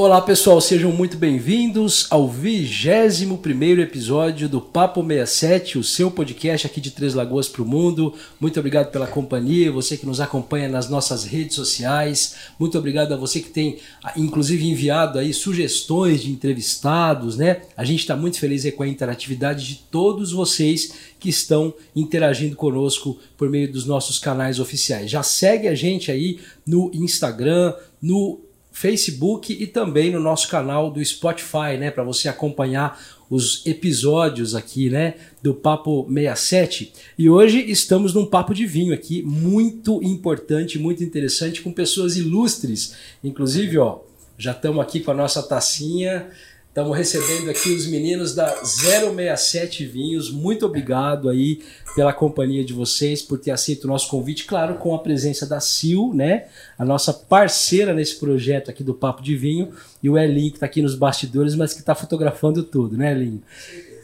Olá pessoal, sejam muito bem-vindos ao 21 episódio do Papo 67, o seu podcast aqui de Três Lagoas para o Mundo. Muito obrigado pela companhia, você que nos acompanha nas nossas redes sociais. Muito obrigado a você que tem, inclusive, enviado aí sugestões de entrevistados, né? A gente está muito feliz com a interatividade de todos vocês que estão interagindo conosco por meio dos nossos canais oficiais. Já segue a gente aí no Instagram, no Facebook e também no nosso canal do Spotify, né, para você acompanhar os episódios aqui, né, do Papo 67. E hoje estamos num papo de vinho aqui, muito importante, muito interessante, com pessoas ilustres. Inclusive, ó, já estamos aqui com a nossa tacinha Estamos recebendo aqui os meninos da 067 Vinhos. Muito obrigado aí pela companhia de vocês, por ter aceito o nosso convite, claro, com a presença da Sil, né? A nossa parceira nesse projeto aqui do Papo de Vinho, e o Elinho, que está aqui nos bastidores, mas que está fotografando tudo, né, Elinho?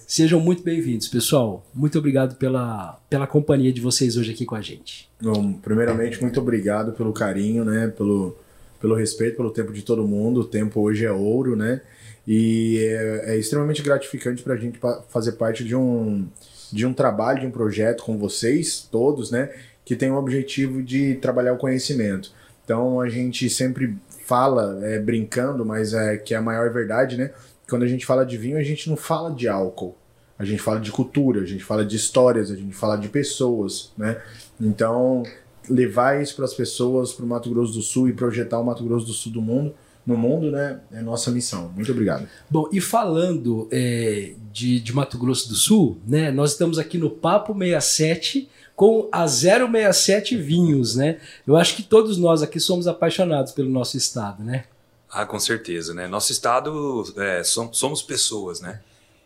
Sejam muito bem-vindos, pessoal. Muito obrigado pela, pela companhia de vocês hoje aqui com a gente. Bom, primeiramente, muito obrado pelo carinho, né? Pelo, pelo respeito, pelo tempo de todo mundo. O tempo hoje é ouro, né? E é, é extremamente gratificante para a gente fazer parte de um, de um trabalho, de um projeto com vocês todos, né? Que tem o objetivo de trabalhar o conhecimento. Então a gente sempre fala, é, brincando, mas é que é a maior verdade, né? Quando a gente fala de vinho, a gente não fala de álcool. A gente fala de cultura, a gente fala de histórias, a gente fala de pessoas, né? Então, levar isso para as pessoas, para o Mato Grosso do Sul e projetar o Mato Grosso do Sul do mundo no mundo, né? É nossa missão. Muito obrigado. Bom, e falando é, de, de Mato Grosso do Sul, né? Nós estamos aqui no Papo 67 com a 067 Vinhos, né? Eu acho que todos nós aqui somos apaixonados pelo nosso estado, né? Ah, com certeza, né? Nosso estado é, somos pessoas, né?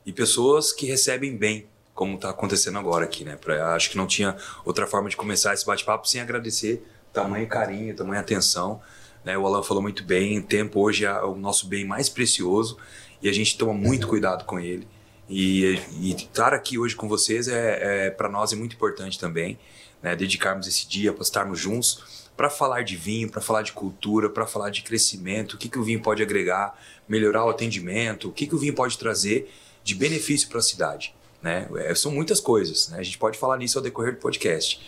E pessoas que recebem bem, como está acontecendo agora aqui, né? Pra, acho que não tinha outra forma de começar esse bate-papo sem agradecer tamanho carinho, tamanho atenção né? O Alan falou muito bem, o tempo hoje é o nosso bem mais precioso e a gente toma muito cuidado com ele. E, e estar aqui hoje com vocês é, é para nós é muito importante também, né? dedicarmos esse dia para estarmos juntos para falar de vinho, para falar de cultura, para falar de crescimento, o que, que o vinho pode agregar, melhorar o atendimento, o que, que o vinho pode trazer de benefício para a cidade. Né? É, são muitas coisas, né? a gente pode falar nisso ao decorrer do podcast.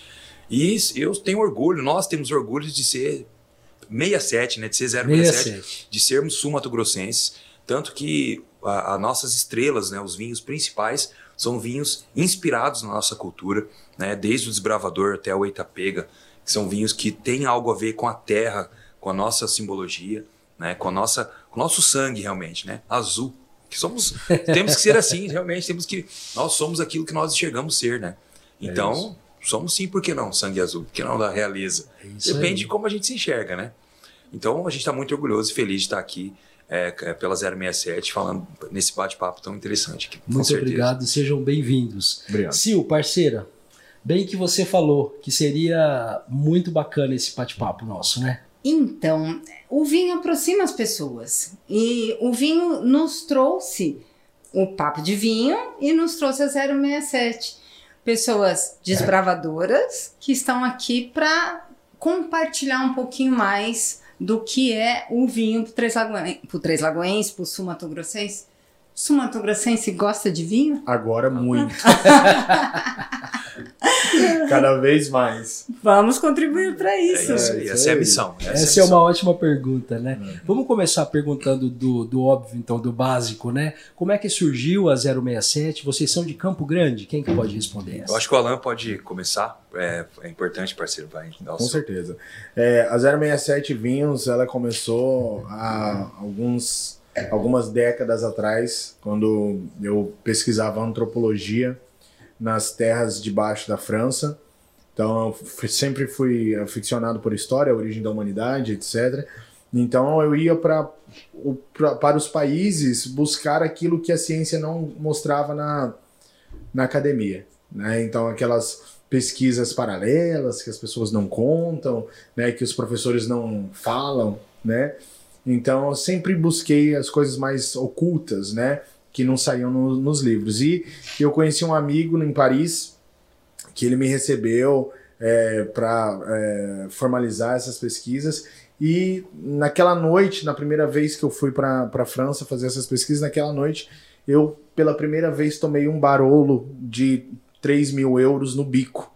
E eu tenho orgulho, nós temos orgulho de ser 67, né? De ser 067, de sermos sul-mato-grossenses. Tanto que as nossas estrelas, né? Os vinhos principais são vinhos inspirados na nossa cultura, né? Desde o desbravador até o Itapega, que são vinhos que têm algo a ver com a terra, com a nossa simbologia, né? Com a nossa, com o nosso sangue realmente, né? Azul. Que somos, temos que ser assim, realmente temos que nós somos aquilo que nós enxergamos ser, né? É então, é somos sim, por que não? Sangue azul, por que não da realeza? É Depende aí. de como a gente se enxerga, né? Então a gente está muito orgulhoso e feliz de estar aqui é, é pela 067 falando nesse bate-papo tão interessante. Aqui, muito obrigado, sejam bem-vindos. Obrigado. Sil, parceira, bem que você falou que seria muito bacana esse bate-papo nosso, né? Então, o vinho aproxima as pessoas e o vinho nos trouxe o papo de vinho e nos trouxe a 067 pessoas desbravadoras que estão aqui para compartilhar um pouquinho mais do que é o vinho pro Três, Lagoen pro Três Lagoense, pro Sul Mato Grossense. Sul Mato Grossense gosta de vinho? Agora muito. Cada vez mais. Vamos contribuir para isso. É isso. É, essa é a missão. Essa, essa é, é uma ótima pergunta, né? Uhum. Vamos começar perguntando do, do óbvio, então, do básico, né? Como é que surgiu a 067? Vocês são de Campo Grande? Quem que pode responder essa? Eu acho que o Alan pode começar. É, é importante, parceiro. Vai. Com seu. certeza. É, a 067 Vinhos, ela começou há alguns algumas décadas atrás, quando eu pesquisava antropologia nas terras de baixo da França. Então, eu sempre fui aficionado por história, origem da humanidade, etc. Então, eu ia pra, pra, para os países buscar aquilo que a ciência não mostrava na, na academia. Né? Então, aquelas pesquisas paralelas que as pessoas não contam, né? que os professores não falam, né? Então, eu sempre busquei as coisas mais ocultas, né? que não saíam no, nos livros. E eu conheci um amigo em Paris que ele me recebeu é, para é, formalizar essas pesquisas E naquela noite, na primeira vez que eu fui para a França fazer essas pesquisas, naquela noite eu pela primeira vez tomei um barolo de 3 mil euros no bico.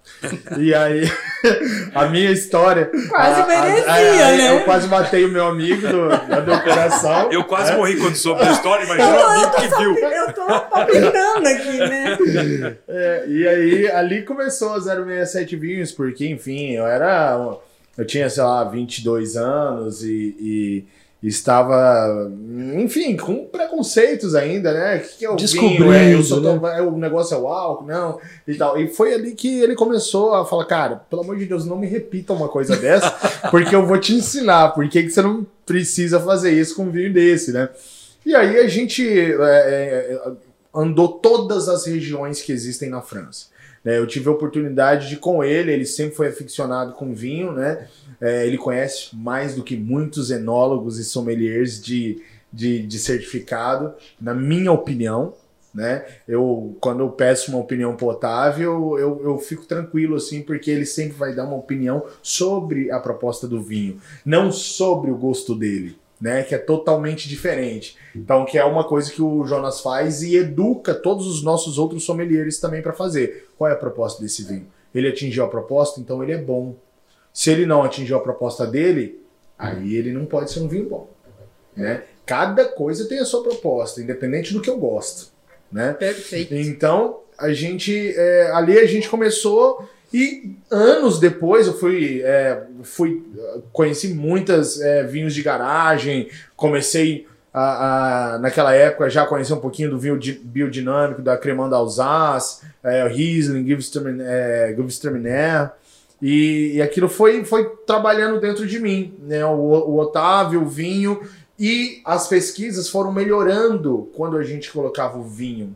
E aí, a minha história. Quase a, merecia, a, a, né? Eu quase matei o meu amigo do, do meu coração. Eu quase é. morri quando soube da história, imagina o amigo que viu. Eu tô palpitando aqui, né? É, e aí, ali começou a 067 Vinhos, porque, enfim, eu era. Eu tinha, sei lá, 22 anos e, e estava, enfim, com preconceitos ainda, né? O que, que é o Descobrindo, vinho? É, eu só né? é, o negócio é o álcool, não, e tal. E foi ali que ele começou a falar, cara, pelo amor de Deus, não me repita uma coisa dessa, porque eu vou te ensinar por que que você não precisa fazer isso com um vinho desse, né? E aí a gente é, é, andou todas as regiões que existem na França. Né? Eu tive a oportunidade de com ele, ele sempre foi aficionado com vinho, né? É, ele conhece mais do que muitos enólogos e sommeliers de, de, de certificado, na minha opinião. Né? Eu, quando eu peço uma opinião pro Otávio, eu, eu fico tranquilo, assim, porque ele sempre vai dar uma opinião sobre a proposta do vinho, não sobre o gosto dele, né? Que é totalmente diferente. Então, que é uma coisa que o Jonas faz e educa todos os nossos outros sommeliers também para fazer. Qual é a proposta desse vinho? Ele atingiu a proposta, então ele é bom. Se ele não atingiu a proposta dele, aí ele não pode ser um vinho bom. Né? Cada coisa tem a sua proposta, independente do que eu gosto. Né? Perfeito. Então, a gente. é, ali a gente começou e anos depois eu fui. é, fui conheci muitas é, vinhos de garagem, comecei. A, a- naquela época já conheci um pouquinho do vinho di- biodinâmico da Cremant Alsace, é, Riesling, Gewürztraminer, é, e, e aquilo foi, foi trabalhando dentro de mim, né? O, o Otávio, o vinho e as pesquisas foram melhorando quando a gente colocava o vinho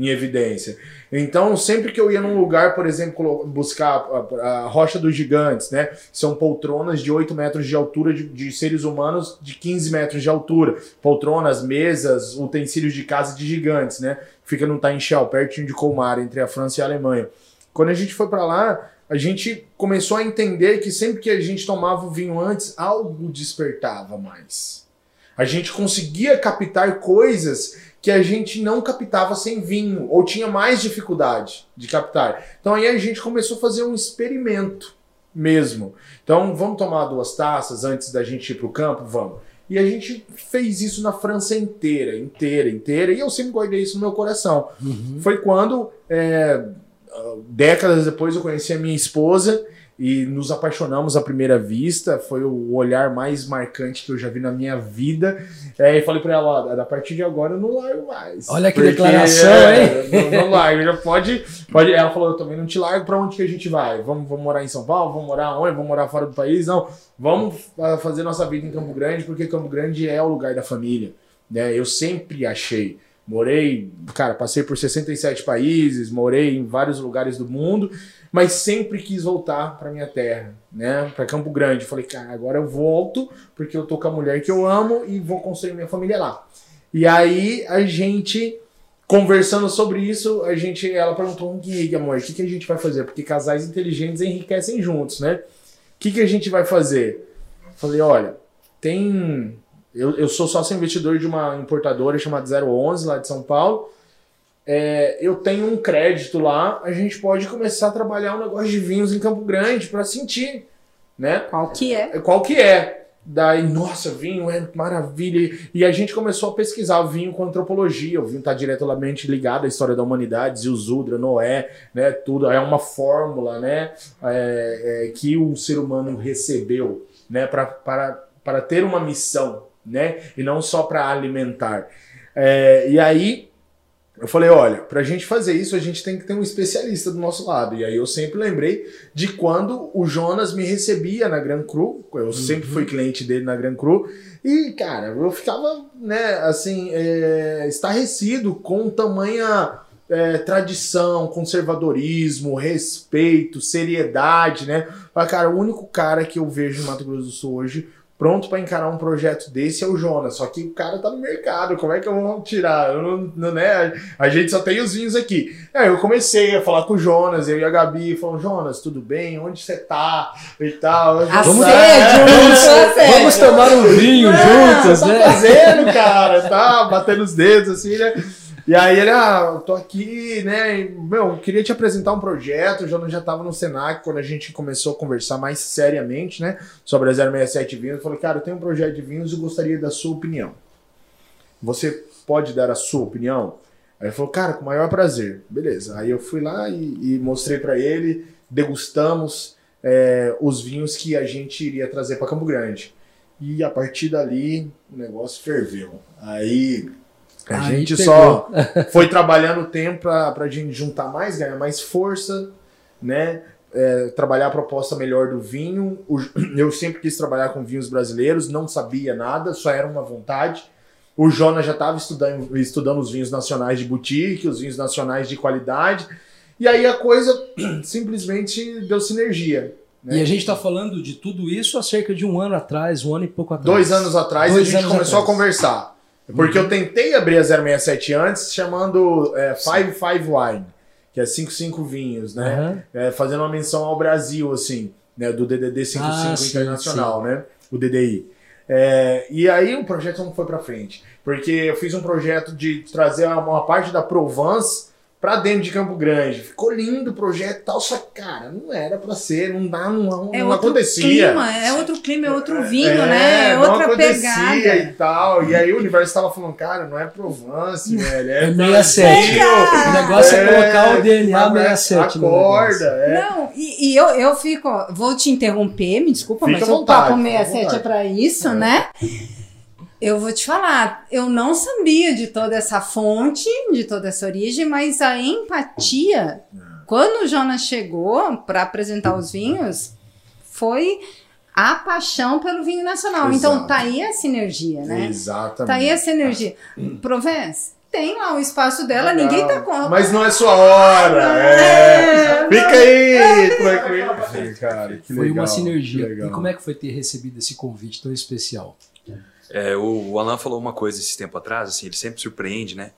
em evidência. Então, sempre que eu ia num lugar, por exemplo, buscar a, a Rocha dos Gigantes, né? São poltronas de 8 metros de altura de, de seres humanos de 15 metros de altura. Poltronas, mesas, utensílios de casa de gigantes, né? Fica no Tainchel, pertinho de Colmar, entre a França e a Alemanha. Quando a gente foi para lá, a gente começou a entender que sempre que a gente tomava o vinho antes, algo despertava mais. A gente conseguia captar coisas que a gente não captava sem vinho, ou tinha mais dificuldade de captar. Então aí a gente começou a fazer um experimento mesmo. Então vamos tomar duas taças antes da gente ir para o campo? Vamos. E a gente fez isso na França inteira, inteira, inteira, e eu sempre guardei isso no meu coração. Foi quando, é, décadas depois, eu conheci a minha esposa e nos apaixonamos à primeira vista. Foi o olhar mais marcante que eu já vi na minha vida. É, e falei pra ela: ó, a partir de agora eu não largo mais. Olha que declaração, hein? Não, não largo, já pode, pode. Ela falou: eu também não te largo. Pra onde que a gente vai? Vamos, vamos morar em São Paulo? Vamos morar onde? Vamos morar fora do país? Não. Vamos ah, fazer nossa vida em Campo Grande, porque Campo Grande é o lugar da família. Né? Eu sempre achei. Morei, cara, passei por 67 países, morei em vários lugares do mundo, mas sempre quis voltar para minha terra, né? Para Campo Grande. Falei, cara, agora eu volto porque eu tô com a mulher que eu amo e vou construir minha família lá. E aí a gente conversando sobre isso, a gente, ela perguntou, e aí, amor, o que, que a gente vai fazer? Porque casais inteligentes enriquecem juntos, né? O que, que a gente vai fazer? Falei, olha, tem. Eu, eu sou sócio investidor de uma importadora chamada 011 lá de São Paulo. É, eu tenho um crédito lá, a gente pode começar a trabalhar um negócio de vinhos em Campo Grande para sentir, né? Qual que é? Qual que é? Daí, nossa, vinho é maravilha. E a gente começou a pesquisar o vinho com antropologia. O vinho está diretamente ligado à história da humanidade, Zildjian, Noé, né? Tudo é uma fórmula, né? é, é, que o ser humano recebeu, né? Pra, para, para ter uma missão, né? E não só para alimentar. É, e aí eu falei, olha, pra gente fazer isso, a gente tem que ter um especialista do nosso lado. E aí eu sempre lembrei de quando o Jonas me recebia na Gran Cru. Eu sempre fui cliente dele na Gran Cru. E, cara, eu ficava, né, assim, é, estarrecido com tamanha é, tradição, conservadorismo, respeito, seriedade, né? Mas, cara, o único cara que eu vejo em Mato Grosso do Sul hoje pronto para encarar um projeto desse é o Jonas. Só que o cara tá no mercado, como é que eu vou tirar? Eu não, não, né? A gente só tem os vinhos aqui. Aí eu comecei a falar com o Jonas, eu e a Gabi, falou: Jonas, tudo bem? Onde você tá? E tal. Assédio, vamos, vamos tomar um vinho é, juntos, tá né? fazendo, cara, tá batendo os dedos assim, né? E aí ele, ah, eu tô aqui, né? Meu, queria te apresentar um projeto. O já estava no Senac quando a gente começou a conversar mais seriamente, né? Sobre a 067 Vinhos. Eu falei, cara, eu tenho um projeto de vinhos e gostaria da sua opinião. Você pode dar a sua opinião? Aí ele falou, cara, com o maior prazer. Beleza. Aí eu fui lá e, e mostrei para ele, degustamos é, os vinhos que a gente iria trazer para Campo Grande. E a partir dali o negócio ferveu. Aí a Aí gente pegou. só foi trabalhando o tempo para a gente juntar mais, ganhar mais força, né? É, trabalhar a proposta melhor do vinho. O- eu sempre quis trabalhar com vinhos brasileiros, não sabia nada, só era uma vontade. O Jonas já estava estudando, estudando os vinhos nacionais de boutique, os vinhos nacionais de qualidade. E aí a coisa simplesmente deu sinergia. né? E a gente está falando de tudo isso há cerca de um ano atrás, um ano e pouco atrás. Dois anos atrás Dois a gente começou atrás. a conversar. Porque eu tentei abrir a 067 antes, chamando é, Five Five Wine, que é 55 vinhos, né? Aham. É, fazendo uma menção ao Brasil, assim, né? Do DDD 55 Ah, sim, Internacional, né? O DDI. É, e aí o projeto não foi pra frente. Porque eu fiz um projeto de trazer uma, uma parte da Provence pra dentro de Campo Grande. Ficou lindo o projeto e tal, só que, cara, não era pra ser, não dá, não, não É outro acontecia. clima, é outro clima, é outro vinho, É, né? É não outra acontecia pegada. e tal. E aí o universo tava falando, cara, não é Provence, velho. É É 67. Brasil. O negócio é, É, colocar o DNA mas 67. no Acorda, é. Não, e, e eu, eu fico, vou te interromper, me desculpa, Fica mas o Papo fica à 67 é pra isso, É. né? Eu vou te falar, eu não sabia de toda essa fonte, de toda essa origem, mas a empatia, quando o Jonas chegou para apresentar os vinhos, foi a paixão pelo vinho nacional. Então Exato. tá aí a sinergia, né? Exatamente. Tá aí a sinergia. Provence, tem lá o espaço dela, Legal. ninguém tá com. Mas não é sua hora. É. Fica aí. tranquilo. Cara, que Foi legal, uma sinergia. E como é que foi ter recebido esse convite tão especial? É, o, Alan falou uma coisa esse tempo atrás, assim, ele sempre surpreende, né?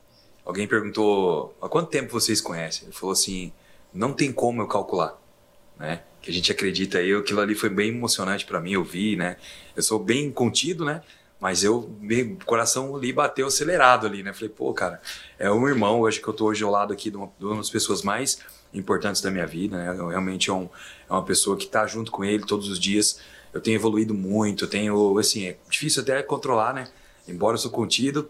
Alguém perguntou, há quanto tempo vocês conhecem? Ele falou assim, não tem como eu calcular, né? Que a gente acredita aí, aquilo ali foi bem emocionante pra mim, eu vi, né? Eu sou bem contido, né? Mas eu, meu coração ali bateu acelerado ali, né? Falei, pô, cara, é um irmão, hoje que eu tô hoje ao lado aqui de uma, de uma das pessoas mais importantes da minha vida, né? Eu, realmente é, um, é uma pessoa que tá junto com ele todos os dias. Eu tenho evoluído muito, eu tenho, assim, é difícil até controlar, né? Embora eu sou contido,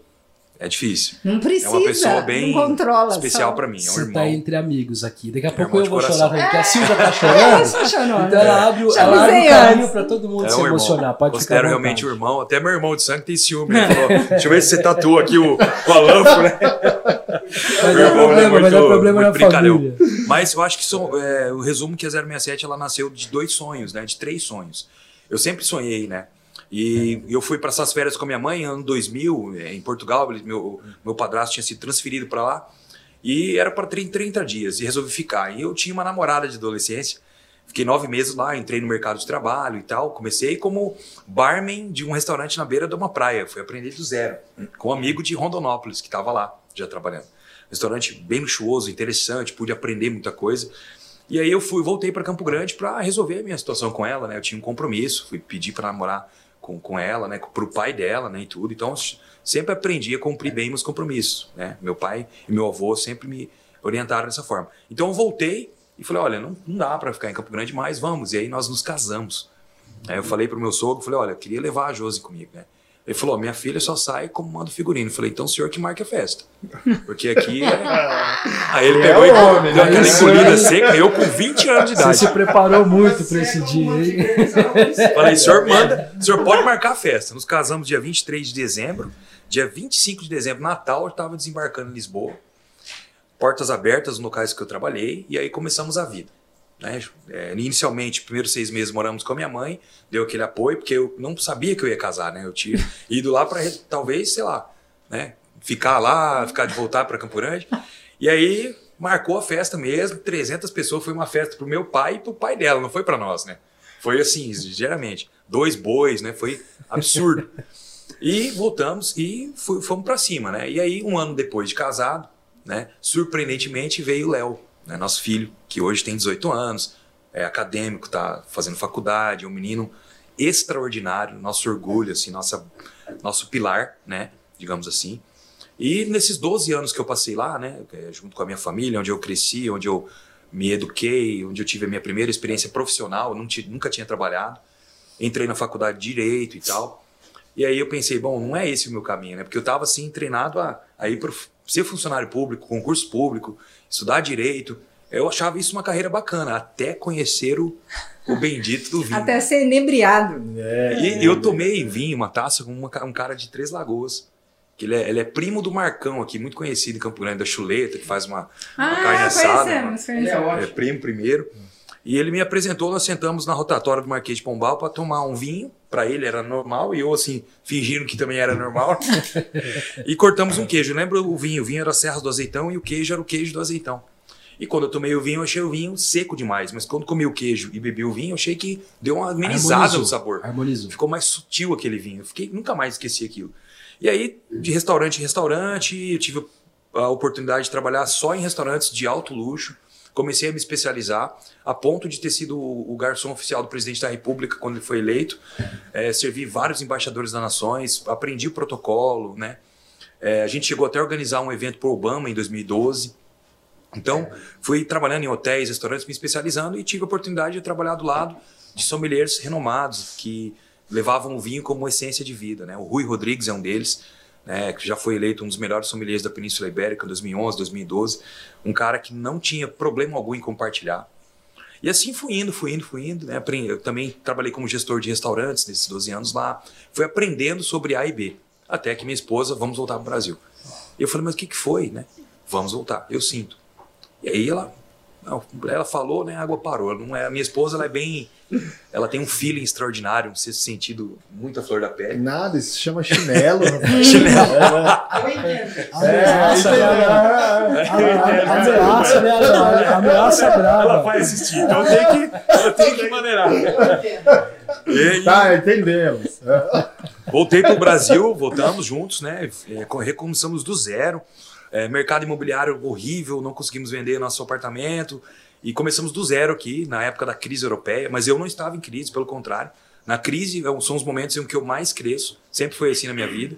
é difícil. Não É precisa, uma pessoa bem controla. especial só. pra mim, é um Você irmão. tá entre amigos aqui. Daqui a É pouco eu vou coração. chorar, porque a Silvia tá chorando. Então ela abre, o- Já ela abre o caminho pra todo mundo É se um irmão. emocionar. Pode Considero realmente o irmão. Até meu irmão de sangue tem ciúme. Ele falou, deixa eu ver se você tatua aqui o, o Alanfo, né? Vai Meu dar irmão é problema, vai dar muito- problema na muito brincalhão. família. Mas eu acho que são, é, o resumo que a 067 ela nasceu de dois sonhos, né? De três sonhos. Eu sempre sonhei, né? E eu fui para essas férias com a minha mãe, ano 2000, eh, em Portugal. Meu, meu padrasto tinha sido transferido para lá. E era para 30, 30 dias. E resolvi ficar. E eu tinha uma namorada de adolescência. Fiquei nove meses lá, entrei no mercado de trabalho e tal. Comecei como barman de um restaurante na beira de uma praia. Fui aprender do zero. Com um amigo de Rondonópolis, que estava lá, já trabalhando. Restaurante bem luxuoso, interessante, pude aprender muita coisa. E aí eu fui, voltei para Campo Grande para resolver a minha situação com ela, né? Eu tinha um compromisso, fui pedir para namorar com, com ela, né? Pro pai dela, né? E tudo. Então sempre aprendi a cumprir bem meus compromissos, né? Meu pai e meu avô sempre me orientaram dessa forma. Então eu voltei e falei, olha, não, não dá para ficar em Campo Grande mais, vamos. E aí nós nos casamos. Aí eu falei pro meu sogro, falei, olha, eu queria levar a Josi comigo, né? Ele falou, minha filha só sai como manda figurino. Eu falei, então o senhor que marque a festa. Porque aqui é... Aí ele É pegou e o homem, deu né? aquela encolhida seca, eu com 20 anos de Você idade. se preparou muito pra esse dia, hein? Falei, senhor manda, o senhor pode marcar a festa. Nos casamos dia 23 de dezembro. Dia 25 de dezembro, Natal, eu estava desembarcando em Lisboa. Portas abertas nos locais que eu trabalhei. E aí começamos a vida. Né? É, inicialmente, primeiros seis meses moramos com a minha mãe. Deu aquele apoio, porque eu não sabia que eu ia casar, né? Eu tinha ido lá para talvez, sei lá, né? Ficar lá, ficar de voltar para Campo Grande. E aí marcou a festa mesmo, 300 pessoas. Foi uma festa pro meu pai e pro pai dela, não foi para nós, né? Foi assim, geralmente. Dois bois, né? Foi absurdo. e voltamos e fomos para cima, né? E aí, um ano depois de casado, né? Surpreendentemente veio o Léo, né? nosso filho, que hoje tem 18 anos, é acadêmico, tá fazendo faculdade, é um menino extraordinário, nosso orgulho, assim, nossa, nosso pilar, né? Digamos assim. E nesses 12 anos que eu passei lá, né, junto com a minha família, onde eu cresci, onde eu me eduquei, onde eu tive a minha primeira experiência profissional, nunca tinha trabalhado, entrei na faculdade de Direito e tal. E aí eu pensei, bom, não é esse o meu caminho, né? Porque eu estava assim treinado a, a ir para ser funcionário público, concurso público, estudar direito. Eu achava isso uma carreira bacana, até conhecer o, o bendito do vinho. Até ser inebriado. É, e eu tomei vinho, uma taça com uma, um cara de Três Lagoas. Que ele é, ele é, primo do Marcão aqui, muito conhecido em Campo Grande, da Chuleta, que faz uma, ah, uma carne assada. Conhecemos, conhecemos. É, é primo primeiro. E ele me apresentou, nós sentamos na rotatória do Marquês de Pombal para tomar um vinho. Para ele era normal e eu, assim, fingindo que também era normal. e cortamos um queijo. Lembra o vinho? O vinho era Serra do Azeitão e o queijo era o queijo do azeitão. E quando eu tomei o vinho, eu achei o vinho seco demais. Mas quando comi o queijo e bebi o vinho, eu achei que deu uma amenizada Harmonizou. no sabor. Harmonizou. Ficou mais sutil aquele vinho. Eu fiquei, nunca mais esqueci aquilo. E aí, de restaurante em restaurante, eu tive a oportunidade de trabalhar só em restaurantes de alto luxo. Comecei a me especializar, a ponto de ter sido o garçom oficial do presidente da República quando ele foi eleito. É, servi vários embaixadores das nações, aprendi o protocolo, né? É, a gente chegou até a organizar um evento para Obama em 2012. Então, fui trabalhando em hotéis, restaurantes, me especializando e tive a oportunidade de trabalhar do lado de sommeliers renomados que levavam o vinho como essência de vida. Né? O Rui Rodrigues é um deles, né, que já foi eleito um dos melhores sommeliers da Península Ibérica em 2011, 2012. Um cara que não tinha problema algum em compartilhar. E assim fui indo, fui indo, fui indo. Né? Eu também trabalhei como gestor de restaurantes nesses 12 anos lá. Fui aprendendo sobre A e B. Até que minha esposa, vamos voltar para o Brasil. Eu falei, mas o que, que foi? Né? Vamos voltar, eu sinto. E aí ela, ela falou, né? A água parou. Não é, a minha esposa ela é bem ela tem um feeling extraordinário, um sexto sentido muito à flor da pele. Nada, isso se chama chinelo. chinelo. Ameaça, ameaça, né? Ameaça brava. Ela vai assistir, então eu tenho que, eu tenho que maneirar. E, tá, entendemos. Voltei para o Brasil, voltamos juntos, né? É, recomeçamos do zero. É, mercado imobiliário horrível, não conseguimos vender nosso apartamento. E começamos do zero aqui, na época da crise europeia, mas eu não estava em crise, pelo contrário. Na crise é são os momentos em que eu mais cresço, sempre foi assim na minha vida.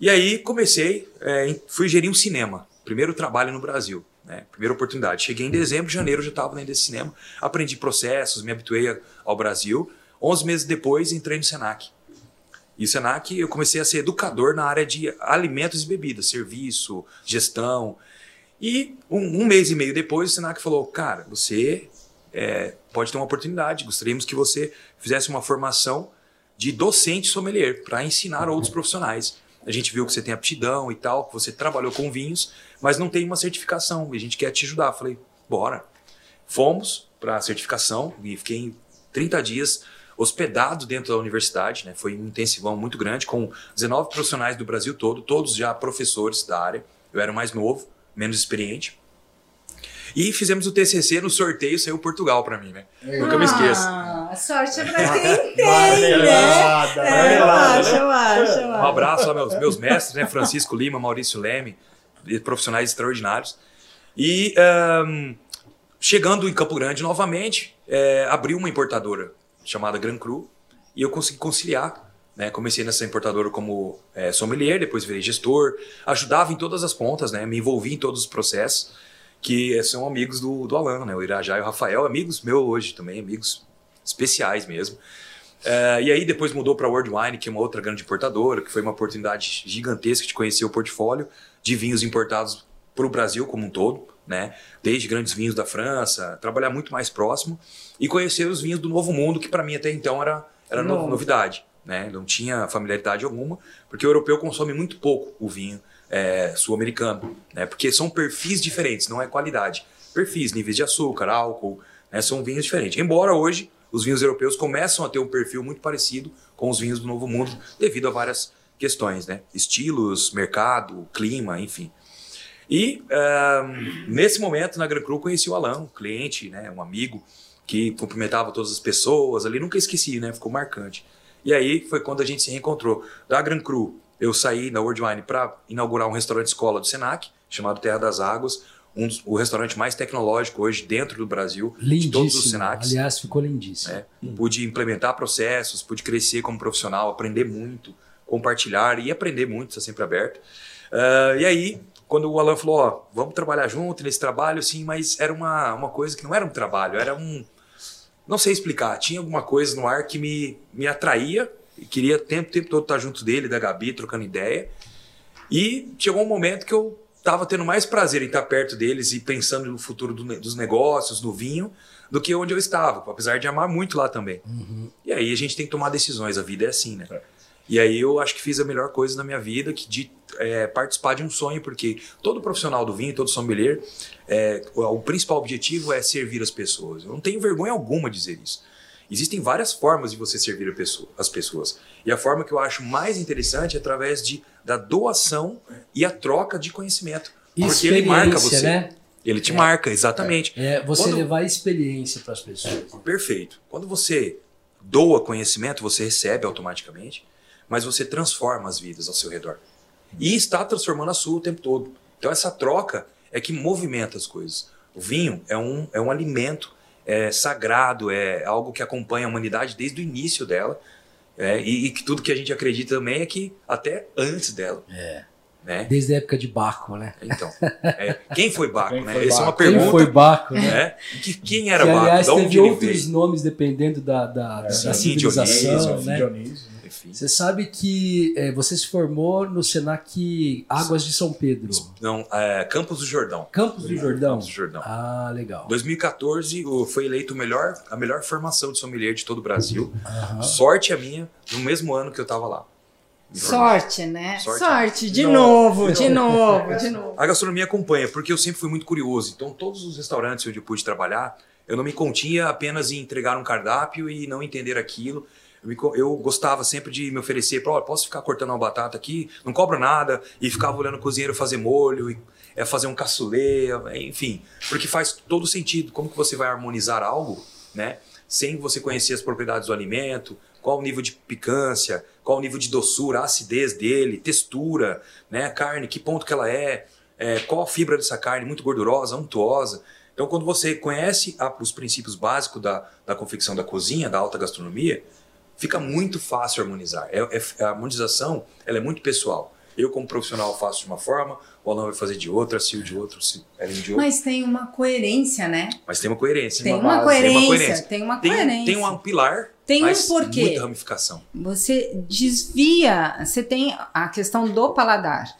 E aí comecei, é, fui gerir um cinema, primeiro trabalho no Brasil, né? primeira oportunidade. Cheguei em dezembro, janeiro já estava dentro desse cinema, aprendi processos, me habituei ao Brasil. Onze meses depois entrei no Senac. E o Senac eu comecei a ser educador na área de alimentos e bebidas, serviço, gestão. E um, um, mês e meio depois, o Senac falou: Cara, você é, pode ter uma oportunidade. Gostaríamos que você fizesse uma formação de docente sommelier para ensinar outros profissionais. A gente viu que você tem aptidão e tal, que você trabalhou com vinhos, mas não tem uma certificação e a gente quer te ajudar. Falei: Bora. Fomos para a certificação e fiquei 30 dias hospedado dentro da universidade. Né? Foi um intensivão muito grande, com 19 profissionais do Brasil todo, todos já professores da área. Eu era o mais novo menos experiente. E fizemos o TCC no sorteio, saiu Portugal para mim, né? Nunca me esqueço. Ah, sorte é pra quem tem, né? É, eu acho, eu acho, eu acho. Um abraço aos meus, meus mestres, né? Francisco Lima, Maurício Leme, profissionais extraordinários. E um, chegando em Campo Grande novamente, é, abriu uma importadora chamada Gran Cru e eu consegui conciliar né? Comecei nessa importadora como é, sommelier, depois virei gestor, ajudava em todas as pontas, né? me envolvi em todos os processos, que são amigos do, do Alan, né? o Irajá e o Rafael, amigos meus hoje também, amigos especiais mesmo. É, e aí depois mudou para a World Wine, que é uma outra grande importadora, que foi uma oportunidade gigantesca de conhecer o portfólio de vinhos importados para o Brasil como um todo, né? Desde grandes vinhos da França, trabalhar muito mais próximo e conhecer os vinhos do Novo Mundo, que para mim até então era, era novidade né? Não tinha familiaridade alguma, porque o europeu consome muito pouco o vinho é, sul-americano, né? Porque são perfis diferentes, não é qualidade. Perfis, níveis de açúcar, álcool, né? São vinhos diferentes. Embora hoje os vinhos europeus começam a ter um perfil muito parecido com os vinhos do Novo Mundo, devido a várias questões, né? Estilos, mercado, clima, enfim. E nesse momento na Gran Cru conheci o Alan, um cliente, né? Um amigo que cumprimentava todas as pessoas ali, nunca esqueci, né? Ficou marcante. E aí foi quando a gente se reencontrou. Da Gran Cru, eu saí da World Wine para inaugurar um restaurante escola do Senac, chamado Terra das Águas, um dos, o restaurante mais tecnológico hoje dentro do Brasil, de todos os Senacs. Aliás, ficou lindíssimo. É, Pude implementar processos, pude crescer como profissional, aprender muito, compartilhar e aprender muito, está sempre aberto. Uh, e aí, quando o Alan falou, ó, vamos trabalhar junto nesse trabalho, sim, mas era uma, uma coisa que não era um trabalho, era um. Não sei explicar, tinha alguma coisa no ar que me, me atraía, e queria o tempo, tempo todo estar junto dele, da Gabi, trocando ideia. E chegou um momento que eu estava tendo mais prazer em estar perto deles e pensando no futuro do, dos negócios, no vinho, do que onde eu estava, apesar de amar muito lá também. Uhum. E aí a gente tem que tomar decisões, a vida é assim, né? E aí eu acho que fiz a melhor coisa na minha vida, que de é, participar de um sonho, porque todo profissional do vinho, todo sommelier, é, o principal objetivo é servir as pessoas. Eu não tenho vergonha alguma de dizer isso. Existem várias formas de você servir pessoa, as pessoas. E a forma que eu acho mais interessante é através de, da doação e a troca de conhecimento. Porque ele marca você. Né? Ele te é, marca, exatamente. É, é você Quando... levar experiência para as pessoas. Perfeito. Quando você doa conhecimento, você recebe automaticamente, mas você transforma as vidas ao seu redor. E está transformando a sua o tempo todo. Então essa troca é que movimenta as coisas. O vinho é um, é um alimento é sagrado, é algo que acompanha a humanidade desde o início dela. É, e, e, que tudo que a gente acredita também é que até antes dela. É. Né? Desde a época de Baco, né? Então, é, quem foi Baco, Quem né? foi Essa é uma Baco? pergunta. Quem foi Baco, né? né? Que, quem era que, Baco? aliás, Da onde teve outros veio? nomes dependendo da, da, da sim, civilização, Dionísio, né? Dionísio, Enfim. Você sabe que é, você se formou no Senac Águas de São Pedro. Não, é, Campos do Jordão. Campos do Jordão? Campos do Jordão. Ah, legal. 2014 o- foi eleito melhor, a melhor formação de sommelier de todo o Brasil. Aham. Sorte a minha, no mesmo ano que eu estava lá. Sorte, né? Sorte. Sorte, de Novo, novo, de novo, de novo. A gastronomia acompanha, porque eu sempre fui muito curioso. Então, todos os restaurantes onde eu pude trabalhar, eu não me continha apenas em entregar um cardápio e não entender aquilo. Eu, gostava sempre de me oferecer, "Ó, posso ficar cortando uma batata aqui, não cobro nada, e ficava olhando o cozinheiro fazer molho, e, é fazer um cassoulet, enfim, porque faz todo sentido. Como que você vai harmonizar algo, né, sem você conhecer as propriedades do alimento, qual o nível de picância, qual o nível de doçura, a acidez dele, textura, né, carne, que ponto que ela é, é, qual a fibra dessa carne, muito gordurosa, untuosa. Então, quando você conhece a- os princípios básicos da, da confecção da cozinha, da alta gastronomia, fica muito fácil harmonizar. É, é- a harmonização ela é muito pessoal. Eu, como profissional, faço de uma forma, o Alan vai fazer de outra, a Sil de outra, a Ellen de outra. Mas tem uma coerência, né? Mas tem uma coerência. Tem uma uma, base, coerência, tem uma coerência. tem uma Tem, coerência. tem um pilar, Tem um porquê. muita ramificação. Você desvia, você tem a questão do paladar.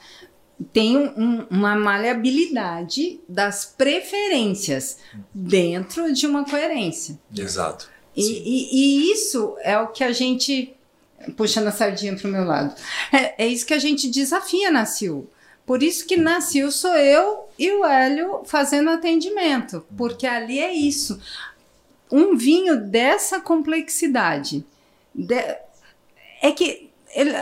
Tem um- uma maleabilidade das preferências dentro de uma coerência. Exato. E, e- e isso é o que a gente, puxando a sardinha para o meu lado, é, é isso que a gente desafia na CIL. Por isso que na CIL sou eu e o Hélio fazendo atendimento, porque ali é isso. Um vinho dessa complexidade de- é que ele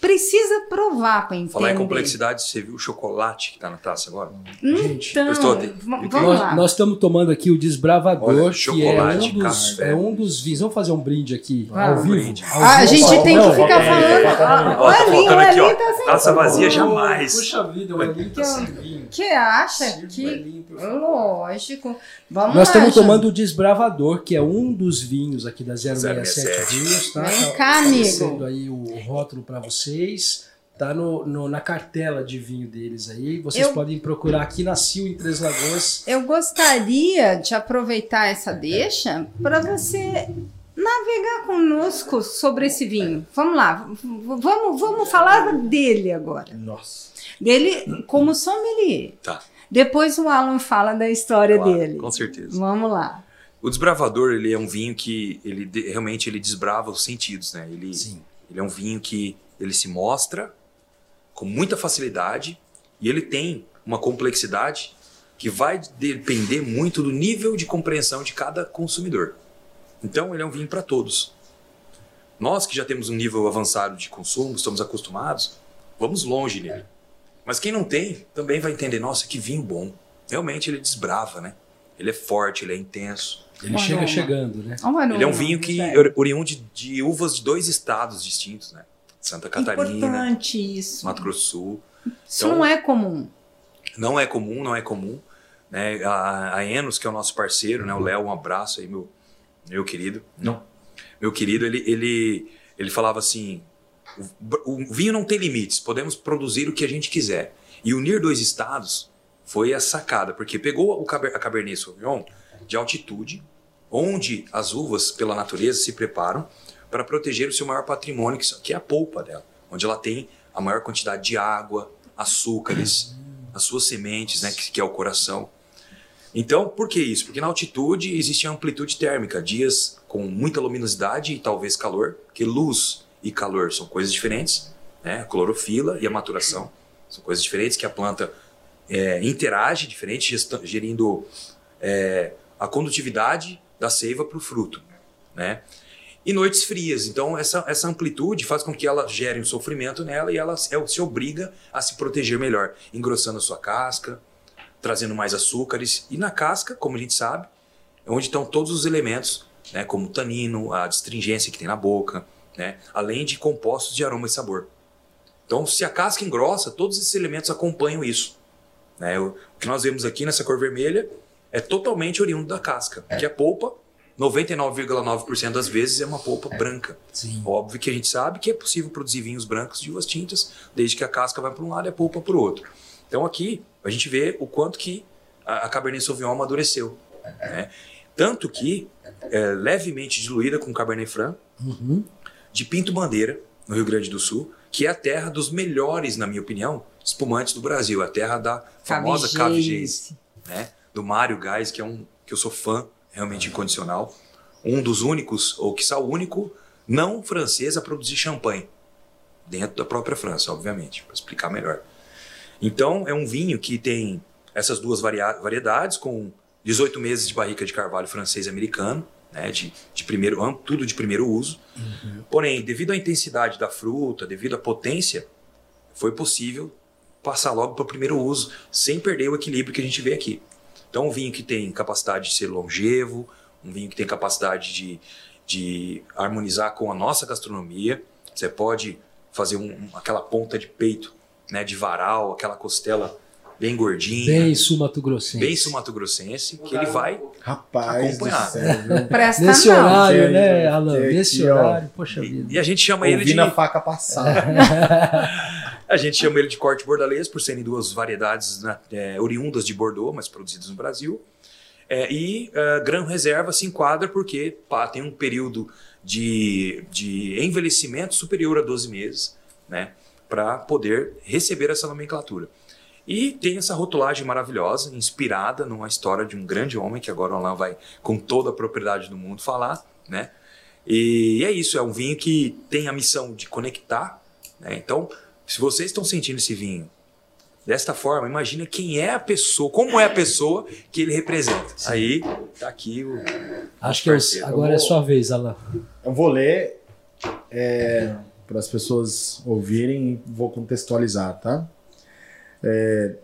precisa provar para entender. Falar em complexidade, você viu o chocolate que tá na taça agora? Gente, Então, eu estou- v- vamos Nós, lá. nós estamos tomando aqui o Desbravador, Olha, que é chocolate, um, dos, café. é um dos vinhos. Vamos fazer um brinde aqui, Vamos. ao vivo. Brinde. Ao Ah, a vivo. gente tem que ficar é, falando. é, Ah, Ó, o tá Elinho, faltando o ó. Tá sem Taça vazia Oh, jamais. Puxa vida, o Elinho tá sem vinho. que acha Sirva que lógico. Vamos Nós estamos tomando o Desbravador, que é um dos vinhos aqui da 067 067. Vinhos, tá? Vem Tá cá, amigo. aí o rótulo para vocês. Tá no, no- na cartela de vinho deles aí. Vocês Eu- podem procurar aqui na Sil em Três Lagoas. Eu gostaria de aproveitar essa deixa para você navegar conosco sobre esse vinho. Vamos lá, vamos, vamos falar dele agora. Nossa. Dele como sommelier. Tá. Depois o Alan fala da história Claro, dele. Com certeza. Vamos lá. O desbravador, ele é um vinho que ele realmente ele desbrava os sentidos, né? Ele, Sim. Ele é um vinho que ele se mostra com muita facilidade e ele tem uma complexidade que vai depender muito do nível de compreensão de cada consumidor. Então, ele é um vinho para todos. Nós que já temos um nível avançado de consumo, estamos acostumados, vamos longe nele. Mas quem não tem, também vai entender, nossa, que vinho bom. Realmente ele desbrava, né? Ele é forte, ele é intenso. Ele chega uma- chegando, né? Olha o aroma, Ele é um vinho que oriundo de, de uvas de dois estados distintos, né? Santa Catarina, Importante isso. Mato Grosso do Sul. Isso Então- não é comum. Não é comum, não é comum. Né? A, a Enos, que é o nosso parceiro, né? o Léo, um abraço aí, meu, meu querido. Não. Meu querido, ele, ele, ele falava assim: o, o vinho não tem limites, podemos produzir o que a gente quiser. E unir dois estados foi a sacada, porque pegou o, a Cabernet Sauvignon de altitude, onde as uvas, pela natureza, se preparam para proteger o seu maior patrimônio, que é a polpa dela, onde ela tem a maior quantidade de água, açúcares, as suas sementes, né, que, que é o coração. Então, por que isso? Porque na altitude existe a amplitude térmica, dias com muita luminosidade e talvez calor, que luz e calor são coisas diferentes, né? A clorofila e a maturação são coisas diferentes que a planta é, interage diferente, gerindo é, a condutividade da seiva para o fruto, né? E noites frias, então essa, essa amplitude faz com que ela gere um sofrimento nela e ela se- se obriga a se proteger melhor, engrossando a sua casca, trazendo mais açúcares. E na casca, como a gente sabe, é onde estão todos os elementos, né, como o tanino, a astringência que tem na boca, né, além de compostos de aroma e sabor. Então, se a casca engrossa, todos esses elementos acompanham isso. né? O que nós vemos aqui nessa cor vermelha é totalmente oriundo da casca, que a polpa, 99,9% das vezes, é uma polpa branca. Sim. Óbvio que a gente sabe que é possível produzir vinhos brancos de uvas tintas, desde que a casca vai para um lado e a polpa para o outro. Então aqui a gente vê o quanto que a, a Cabernet Sauvignon amadureceu. né? Tanto que é levemente diluída com Cabernet Franc, Uhum. de Pinto Bandeira, no Rio Grande do Sul, que é a terra dos melhores, na minha opinião, espumantes do Brasil, a terra da famosa Cavigês, né? Do Mário Gás, que é um que eu sou fã realmente incondicional, um dos únicos, ou quiçá o único, não francês a produzir champanhe dentro da própria França, obviamente, para explicar melhor. Então, é um vinho que tem essas duas variedades, com 18 meses de barrica de carvalho francês e americano, né, de, de primeiro am- tudo de primeiro uso. Porém, devido à intensidade da fruta, devido à potência, foi possível passar logo para o primeiro uso, sem perder o equilíbrio que a gente vê aqui. Então, um vinho que tem capacidade de ser longevo, um vinho que tem capacidade de, de harmonizar com a nossa gastronomia. Você pode fazer um- aquela ponta de peito, né, de varal, aquela costela bem gordinha, Bem sumatogrossense. bem sumatogrossense, que ele vai Rapaz Acompanhar. céu? Presta Nesse não. horário, né, Alan? aqui, Nesse horário, poxa vida. e a gente chama ele de Ouvindo a faca passar. A gente chama ele de corte bordalês por serem duas variedades né, é, oriundas de Bordeaux, mas produzidas no Brasil. É, e uh, Gran Reserva se enquadra porque pá, tem um período de, de envelhecimento superior a 12 meses, né, para poder receber essa nomenclatura. E tem essa rotulagem maravilhosa, inspirada numa história de um grande homem, que agora o Alan vai, com toda a propriedade do mundo, falar. Né? E é isso, é um vinho que tem a missão de conectar. Né? Então, se vocês estão sentindo esse vinho desta forma, imagina quem é a pessoa, como é a pessoa que ele representa. Aí, tá aqui o. Acho que é o- parceiro. agora é sua vez, Alan. Eu vou ler para as pessoas ouvirem e vou contextualizar, tá? É,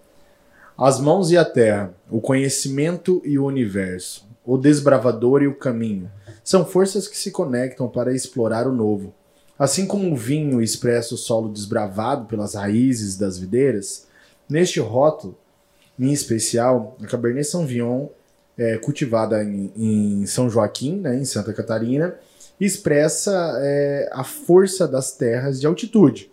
as mãos e a terra, o conhecimento e o universo, o desbravador e o caminho, são forças que se conectam para explorar o novo. Assim como o vinho expressa o solo desbravado pelas raízes das videiras, neste rótulo, em especial, a Cabernet Sauvignon é cultivada em, em São Joaquim, né, em Santa Catarina, expressa é, a força das terras de altitude.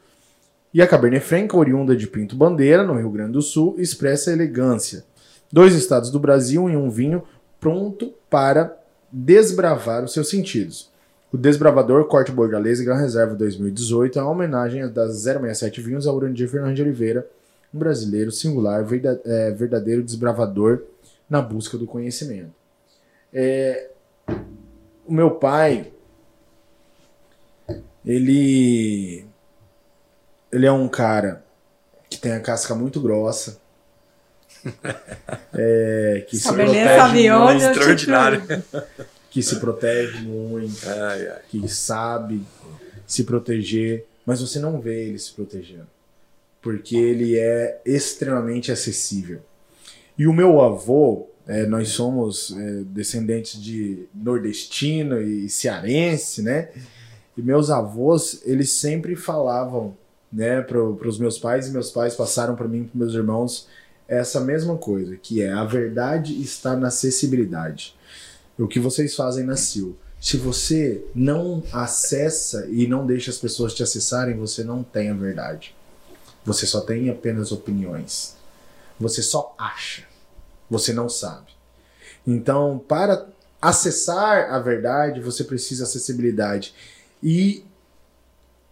E a Cabernet Franc, oriunda de Pinto Bandeira, no Rio Grande do Sul, expressa a elegância. Dois estados do Brasil em um vinho pronto para desbravar os seus sentidos. O Desbravador Corte Borgalês e Gran Reserva 2018 é uma homenagem das 067 vinhos ao Urandir Fernandes de Oliveira, um brasileiro singular, é, verdadeiro desbravador na busca do conhecimento. É, o meu pai, ele, ele é um cara que tem a casca muito grossa, é, que se protege muito, eu te Extraordinário. Que se protege muito, Ai, ai. que sabe se proteger, mas você não vê ele se protegendo, porque ele é extremamente acessível. E o meu avô, É, nós somos é, descendentes de nordestino e cearense, né? E meus avós, eles sempre falavam, né, para os meus pais, e meus pais passaram para mim para meus irmãos essa mesma coisa, que é a verdade está na acessibilidade. O que vocês fazem na CIL. Se você não acessa e não deixa as pessoas te acessarem, você não tem a verdade. Você só tem apenas opiniões. Você só acha. Você não sabe. Então, para acessar a verdade, você precisa de acessibilidade. E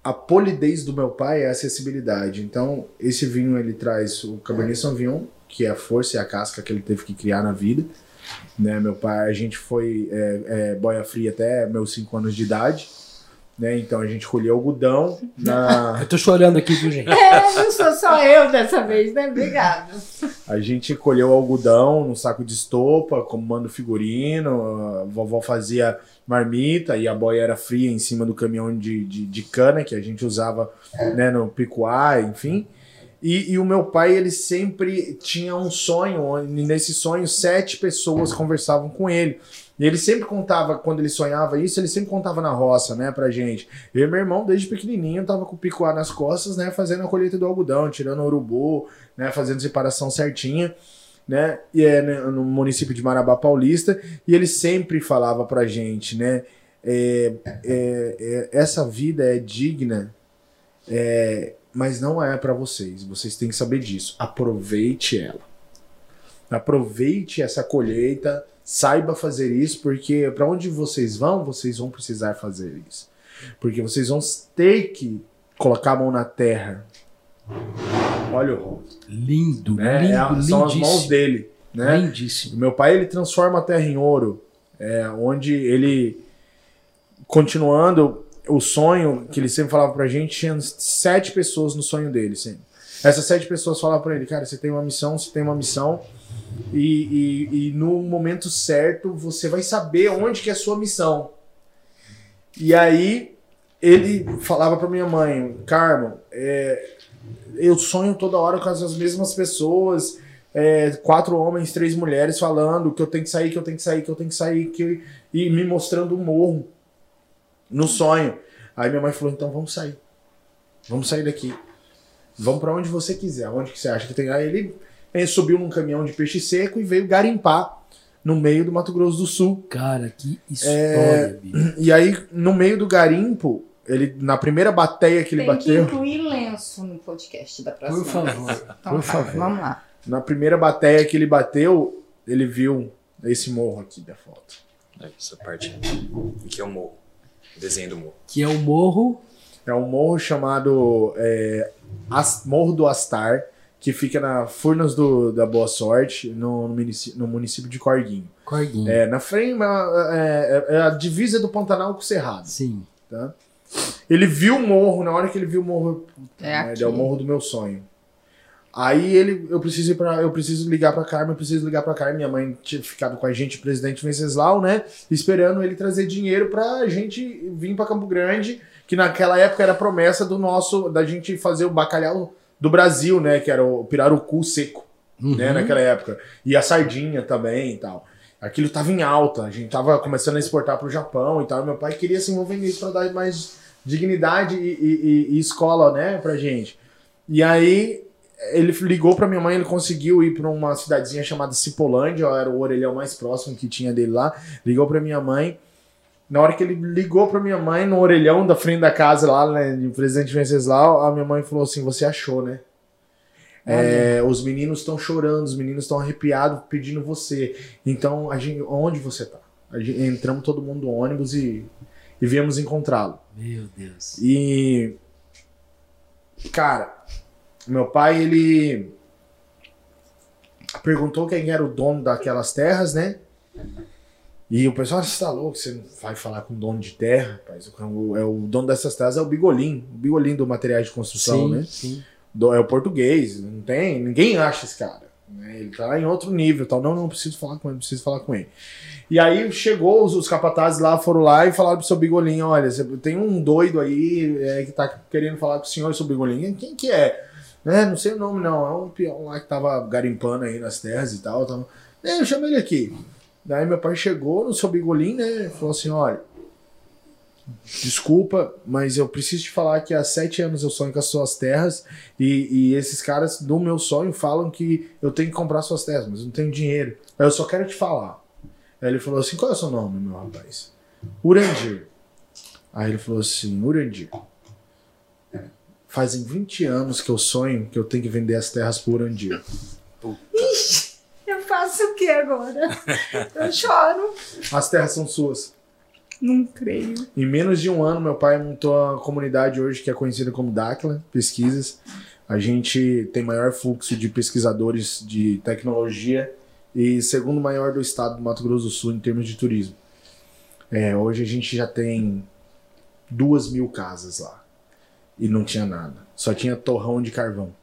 a polidez do meu pai é a acessibilidade. Então, esse vinho ele traz o Cabernet Sauvignon, que é a força e a casca que ele teve que criar na vida. Né, meu pai, a gente foi é, é, boia fria até meus 5 anos de idade. Né, então a gente colheu algodão na. Eu tô chorando aqui, viu, gente? É, não sou só eu dessa vez, né? Obrigado. A gente colheu algodão no saco de estopa, comando figurino. A vovó fazia marmita e a boia era fria em cima do caminhão de, de, de cana que a gente usava né, no picuá, enfim. E, e, o meu pai, ele sempre tinha um sonho, nesse sonho, sete pessoas conversavam com ele. E ele sempre contava, quando ele sonhava isso, ele sempre contava na roça, né, pra gente. E meu irmão, desde pequenininho, tava com o picuá nas costas, né, fazendo a colheita do algodão, tirando o urubu, né, fazendo separação certinha, né, e é né, no município de Marabá Paulista. E ele sempre falava pra gente, né, é, é, é, essa vida é digna, é, mas não é para vocês. Vocês têm que saber disso. Aproveite ela. Aproveite essa colheita, saiba fazer isso, porque para onde vocês vão, vocês vão precisar fazer isso. Porque vocês vão ter que colocar a mão na terra. Olha o rosto. Lindo, né? lindo, é, São as mãos dele. Né? Lindíssimo. Meu pai ele transforma a terra em ouro, é, onde ele continuando o sonho que ele sempre falava pra gente, tinha sete pessoas no sonho dele, sempre. Essas sete pessoas falavam pra ele, cara, você tem uma missão, você tem uma missão, e, e, e no momento certo você vai saber onde que é a sua missão. E aí ele falava pra minha mãe, Carmo, é, eu sonho toda hora com as mesmas pessoas, é, quatro homens, três mulheres falando que eu tenho que sair, que eu tenho que sair, que eu tenho que sair, que, e me mostrando o morro no sonho. Aí minha mãe falou: então vamos sair. Vamos sair daqui. Vamos para onde você quiser, onde que você acha que tem. Aí ele, ele subiu num caminhão de peixe seco e veio garimpar no meio do Mato Grosso do Sul. Cara, que história, É, bicho. E aí, no meio do garimpo, ele na primeira bateia que ele Tem que bateu, incluir lenço no podcast da próxima Por favor, vez. Então por tá, favor. Vamos lá. na primeira bateia que ele bateu, ele viu esse morro aqui da foto. É, Essa parte aqui é o morro. Desenho do morro. Que é o morro. É um morro chamado é, As- Morro do Astar, que fica na Furnas do, da Boa Sorte, no, no município, no município de Corguinho. Corguinho. É, na frente, é, é- é a divisa do Pantanal com o Cerrado. Sim. Tá? Ele viu o morro, na hora que ele viu o morro, É né, aqui. é o morro do meu sonho. Aí ele, eu preciso ir para, eu preciso ligar para Carmen, eu preciso ligar para Carmen. Minha mãe tinha ficado com a gente, o presidente Venceslau, né, esperando ele trazer dinheiro pra gente vir para Campo Grande, que naquela época era a promessa do nosso, da gente fazer o bacalhau do Brasil, né, que era o pirarucu seco, né, Uhum. naquela época. E a sardinha também e tal. Aquilo tava em alta, a gente tava começando a exportar pro Japão e tal. Meu pai queria se envolver nisso para dar mais dignidade e, e- e- e escola, né, pra gente. E aí ele ligou pra minha mãe, ele conseguiu ir pra uma cidadezinha chamada Cipolândia, era o orelhão mais próximo que tinha dele lá. Ligou pra minha mãe. Na hora que ele ligou pra minha mãe no orelhão da frente da casa lá, né, de Presidente Venceslau, a minha mãe falou assim: "Você achou, né?" É, os meninos estão chorando, os meninos estão arrepiados pedindo você. Então, a gente, onde você tá? Gente- entramos todo mundo no ônibus e, e viemos encontrá-lo. Meu Deus. E. Cara, meu pai, ele. Perguntou quem era o dono daquelas terras, né? E o pessoal, você tá louco, você não vai falar com o dono de terra, rapaz. O, é, o dono dessas terras é o Bigolim, o Bigolim do materiais de construção, sim, né? sim. Do- é o português, não tem, ninguém acha esse cara. né? Ele tá em outro nível, tal. Não, não preciso falar com ele, preciso falar com ele. E aí chegou os, os capatazes lá, foram lá e falaram pro seu Bigolim, olha, você- tem um doido aí é, que tá querendo falar com o senhor, seu Bigolim. Quem que é? Né, não sei o nome não, é um peão lá que tava garimpando aí nas terras e tal. tal. É, eu chamei ele aqui. Daí meu pai chegou no seu bigolim, né? Falou assim: olha, desculpa, mas eu preciso te falar que há sete anos eu sonho com as suas terras e, e esses caras do meu sonho falam que eu tenho que comprar suas terras, mas eu não tenho dinheiro. Aí eu só quero te falar. Aí ele falou assim: qual é o seu nome, meu rapaz? Urandir. Aí ele falou assim: Urandir. Fazem 20 anos que eu sonho que eu tenho que vender as terras por Urandir. Ixi, eu faço o que agora? Eu choro. As terras são suas. Não creio. Em menos de um ano, meu pai montou a comunidade hoje que é conhecida como Dakla Pesquisas. A gente tem maior fluxo de pesquisadores de tecnologia e segundo maior do estado do Mato Grosso do Sul em termos de turismo. É, hoje a gente já tem duas mil casas lá e não tinha nada, só tinha torrão de carvão.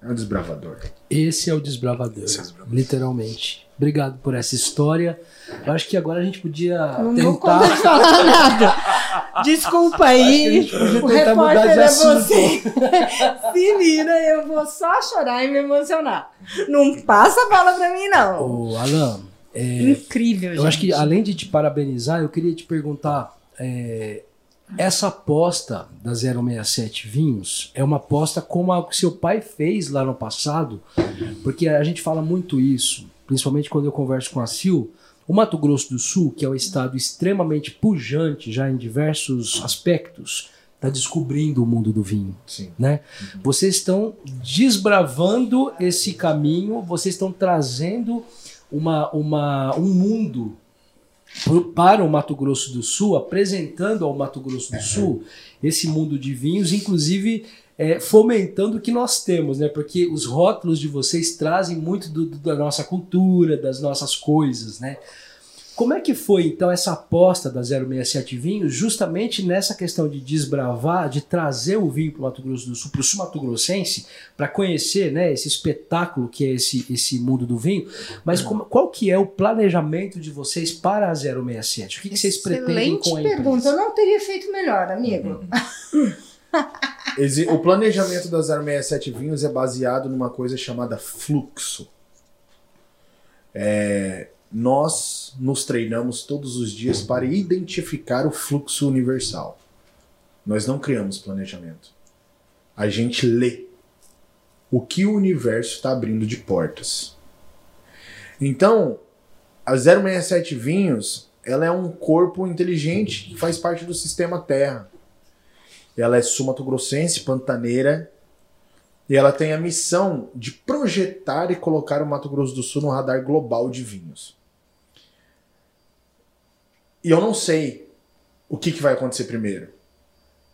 É um desbravador. Esse é o desbravador, Esse é o desbravador. literalmente. Obrigado por essa história. Eu acho que agora a gente podia Não vou tentar. poder falar nada. Desculpa aí. O repórter é assunto. você. Se vira, eu vou só chorar e me emocionar. Não passa a bola pra mim, não. Ô, Alan, é, Incrível, gente. eu acho que além de te parabenizar, eu queria te perguntar: é, essa aposta da 067 Vinhos é uma aposta como a que seu pai fez lá no passado, porque a gente fala muito isso, principalmente quando eu converso com a Sil. O Mato Grosso do Sul, que é um estado extremamente pujante já em diversos aspectos, está descobrindo o mundo do vinho Sim. né? Vocês estão desbravando esse caminho, vocês estão trazendo uma, uma, um mundo para o Mato Grosso do Sul, apresentando ao Mato Grosso do Sul esse mundo de vinhos, inclusive é, fomentando o que nós temos, né? Porque os rótulos de vocês trazem muito do- do- da nossa cultura, das nossas coisas, né? Como é que foi então essa aposta da 067 Vinhos, justamente nessa questão de desbravar, de trazer o vinho para o Mato Grosso do Sul, para o sul Mato Grossense, para conhecer né, esse espetáculo que é esse, esse mundo do vinho, mas como- qual que é o planejamento de vocês para a 067? O que, que vocês pretendem Excelente com a pergunta. Eu não teria feito melhor, amigo. Exi- O planejamento das 067 Vinhos é baseado numa coisa chamada fluxo. É, nós nos treinamos todos os dias para identificar o fluxo universal. Nós não criamos planejamento. A gente lê o que o universo está abrindo de portas. Então, a 067 Vinhos, ela é um corpo inteligente que faz parte do sistema Terra. Ela é sumatogrossense, pantaneira, e ela tem a missão de projetar e colocar o Mato Grosso do Sul no radar global de vinhos. E eu não sei o que, que vai acontecer primeiro.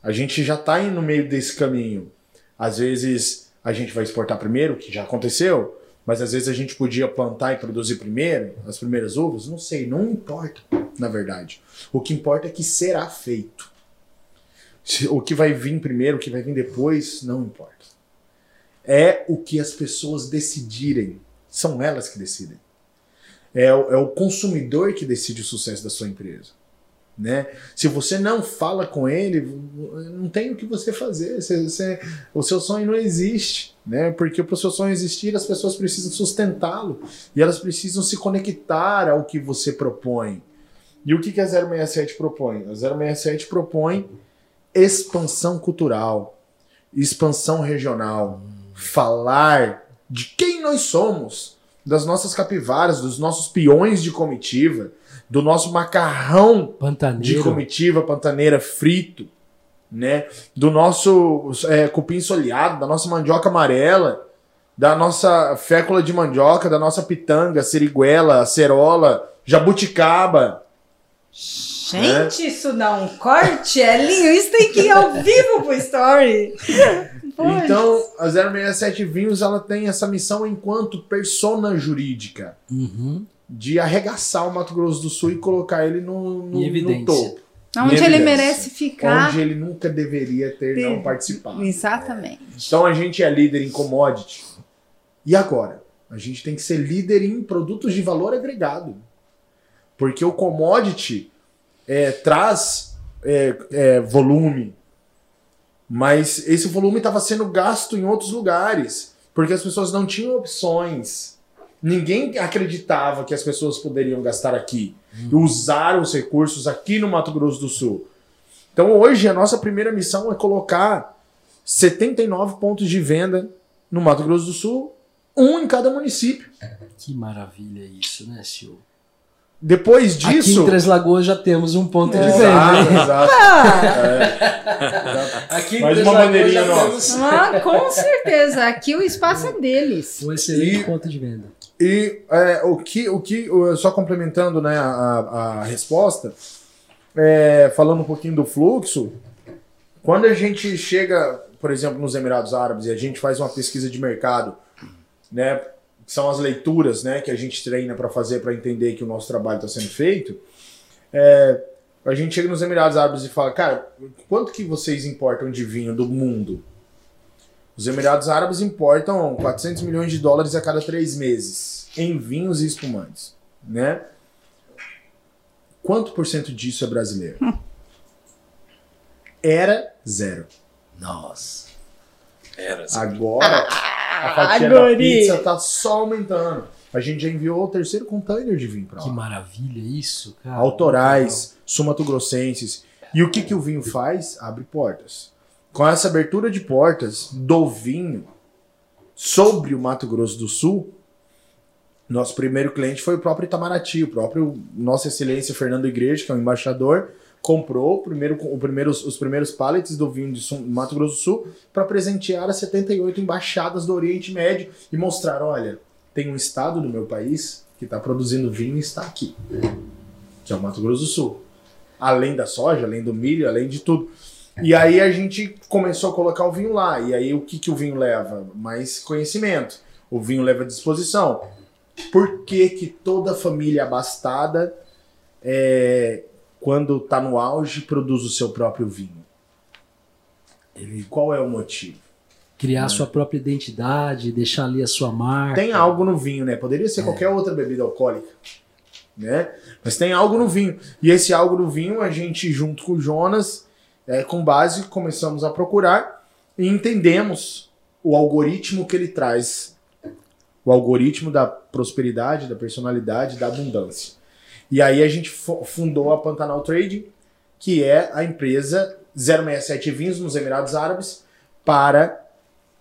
A gente já está no meio desse caminho. Às vezes a gente vai exportar primeiro, que já aconteceu, mas às vezes a gente podia plantar e produzir primeiro, as primeiras uvas. Não sei, não importa, na verdade. O que importa é que será feito. O que vai vir primeiro, o que vai vir depois, não importa. É o que as pessoas decidirem. São elas que decidem. É o, é o consumidor que decide o sucesso da sua empresa. Né? Se você não fala com ele, não tem o que você fazer. Você- você- o seu sonho não existe. Né? Porque para o seu sonho existir, as pessoas precisam sustentá-lo. E elas precisam se conectar ao que você propõe. E o que que a 067 propõe? A 067 propõe expansão cultural, expansão regional, falar de quem nós somos, das nossas capivaras, dos nossos peões de comitiva, do nosso macarrão de Pantaneiro. comitiva pantaneira frito, né? Do nosso é, cupim soleado, da nossa mandioca amarela, da nossa fécula de mandioca, da nossa pitanga, seriguela, acerola, jabuticaba. Gente, isso dá um corte, Elinho. Isso tem que ir ao vivo pro story. Então, a 067 Vinhos ela tem essa missão enquanto persona jurídica Uhum. de arregaçar o Mato Grosso do Sul e colocar ele no, no, no topo. Onde ele merece ficar. Onde ele nunca deveria ter Ter- não participado. Exatamente. Então a gente é líder em commodity. E agora? A gente tem que ser líder em produtos de valor agregado. Porque o commodity é, traz é, é, volume, mas esse volume estava sendo gasto em outros lugares. Porque as pessoas não tinham opções. Ninguém acreditava que as pessoas poderiam gastar aqui e usar os recursos aqui no Mato Grosso do Sul. Então hoje a nossa primeira missão é colocar 79 pontos de venda no Mato Grosso do Sul, um em cada município. Que maravilha isso, né, Sil? Depois Aqui disso. em Três Lagoas já temos um ponto de Exato, venda. hein? exato. Aqui em Mais Três uma Lagoas bandeirinha já nossa. temos Ah, com certeza. Aqui o espaço é deles. um excelente E- ponto de venda. E é, o que, o que, só complementando né, a, a- resposta, é, falando um pouquinho do fluxo, quando a gente chega, por exemplo, nos Emirados Árabes e a gente faz uma pesquisa de mercado, né, são as leituras né, que a gente treina para fazer para entender que o nosso trabalho está sendo feito, é, a gente chega nos Emirados Árabes e fala, cara, quanto que vocês importam de vinho do mundo? Os Emirados Árabes importam 400 milhões de dólares a cada três meses em vinhos e espumantes, né? Quanto por cento disso é brasileiro? Era zero. Nossa. Era assim. Agora a fatia da pizza tá só aumentando. A gente já enviou o terceiro container de vinho para Que lá. maravilha isso, cara. Autorais, sumatogrossenses. E o que, que o vinho faz? Abre portas. Com essa abertura de portas do vinho sobre o Mato Grosso do Sul, nosso primeiro cliente foi o próprio Itamaraty, o próprio Nossa Excelência Fernando Igreja, que é o embaixador, comprou primeiro, o primeiro, os primeiros pallets do vinho de Mato Grosso do Sul para presentear as 78 embaixadas do Oriente Médio e mostrar, olha, tem um estado do meu país que está produzindo vinho e está aqui, que é o Mato Grosso do Sul. Além da soja, além do milho, além de tudo. E aí a gente começou a colocar o vinho lá. E aí o que, que o vinho leva? Mais conhecimento. O vinho leva disposição. Por que, que toda família abastada, é, quando está no auge, produz o seu próprio vinho? Ele, qual é o motivo? Criar sua própria identidade, deixar ali a sua marca. Tem algo no vinho, né? Poderia ser qualquer outra bebida alcoólica, né? Mas tem algo no vinho. E esse algo no vinho, a gente, junto com o Jonas, é, com base, começamos a procurar e entendemos o algoritmo que ele traz. O algoritmo da prosperidade, da personalidade, da abundância. E aí a gente fu- fundou a Pantanal Trading, que é a empresa 067 Vinhos nos Emirados Árabes, para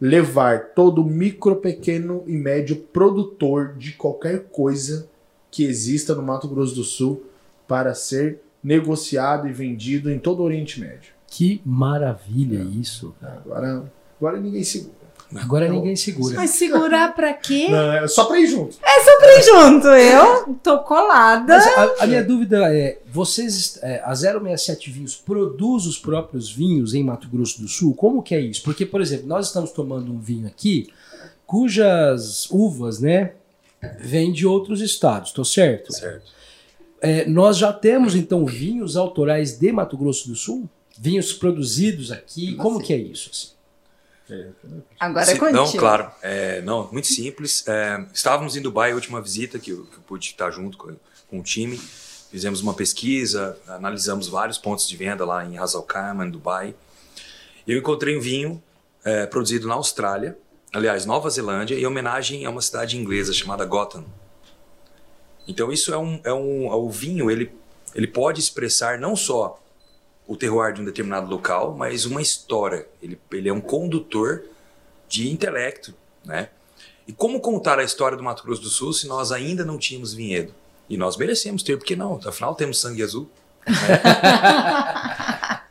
levar todo micro, pequeno e médio produtor de qualquer coisa que exista no Mato Grosso do Sul para ser negociado e vendido em todo o Oriente Médio. Que maravilha isso, cara. Agora, agora ninguém segura. Agora ninguém segura. Mas segurar pra quê? Não, é só para ir junto. Sempre junto. Eu tô colada. Mas a, a minha dúvida é, vocês, é, a 067 Vinhos produz os próprios vinhos em Mato Grosso do Sul? Como que é isso? Porque, por exemplo, nós estamos tomando um vinho aqui cujas uvas, né, vêm de outros estados, tô certo? Certo. É, nós já temos, então, vinhos autorais de Mato Grosso do Sul? Vinhos produzidos aqui? Como que é isso? assim? Agora é contigo. Não, claro. É, não, muito simples. É, estávamos em Dubai, a última visita que eu, que eu pude estar junto com, com o time. Fizemos uma pesquisa, analisamos vários pontos de venda lá em Ras Al Khaimah, em Dubai. Eu encontrei um vinho é, produzido na Austrália, aliás, Nova Zelândia, em homenagem a uma cidade inglesa chamada Gotham. Então isso é um, é um o vinho ele, ele pode expressar não só o terroir de um determinado local, mas uma história. Ele, ele é um condutor de intelecto, né? E como contar a história do Mato Grosso do Sul se nós ainda não tínhamos vinhedo? E nós merecemos ter, porque não? Afinal temos sangue azul. né?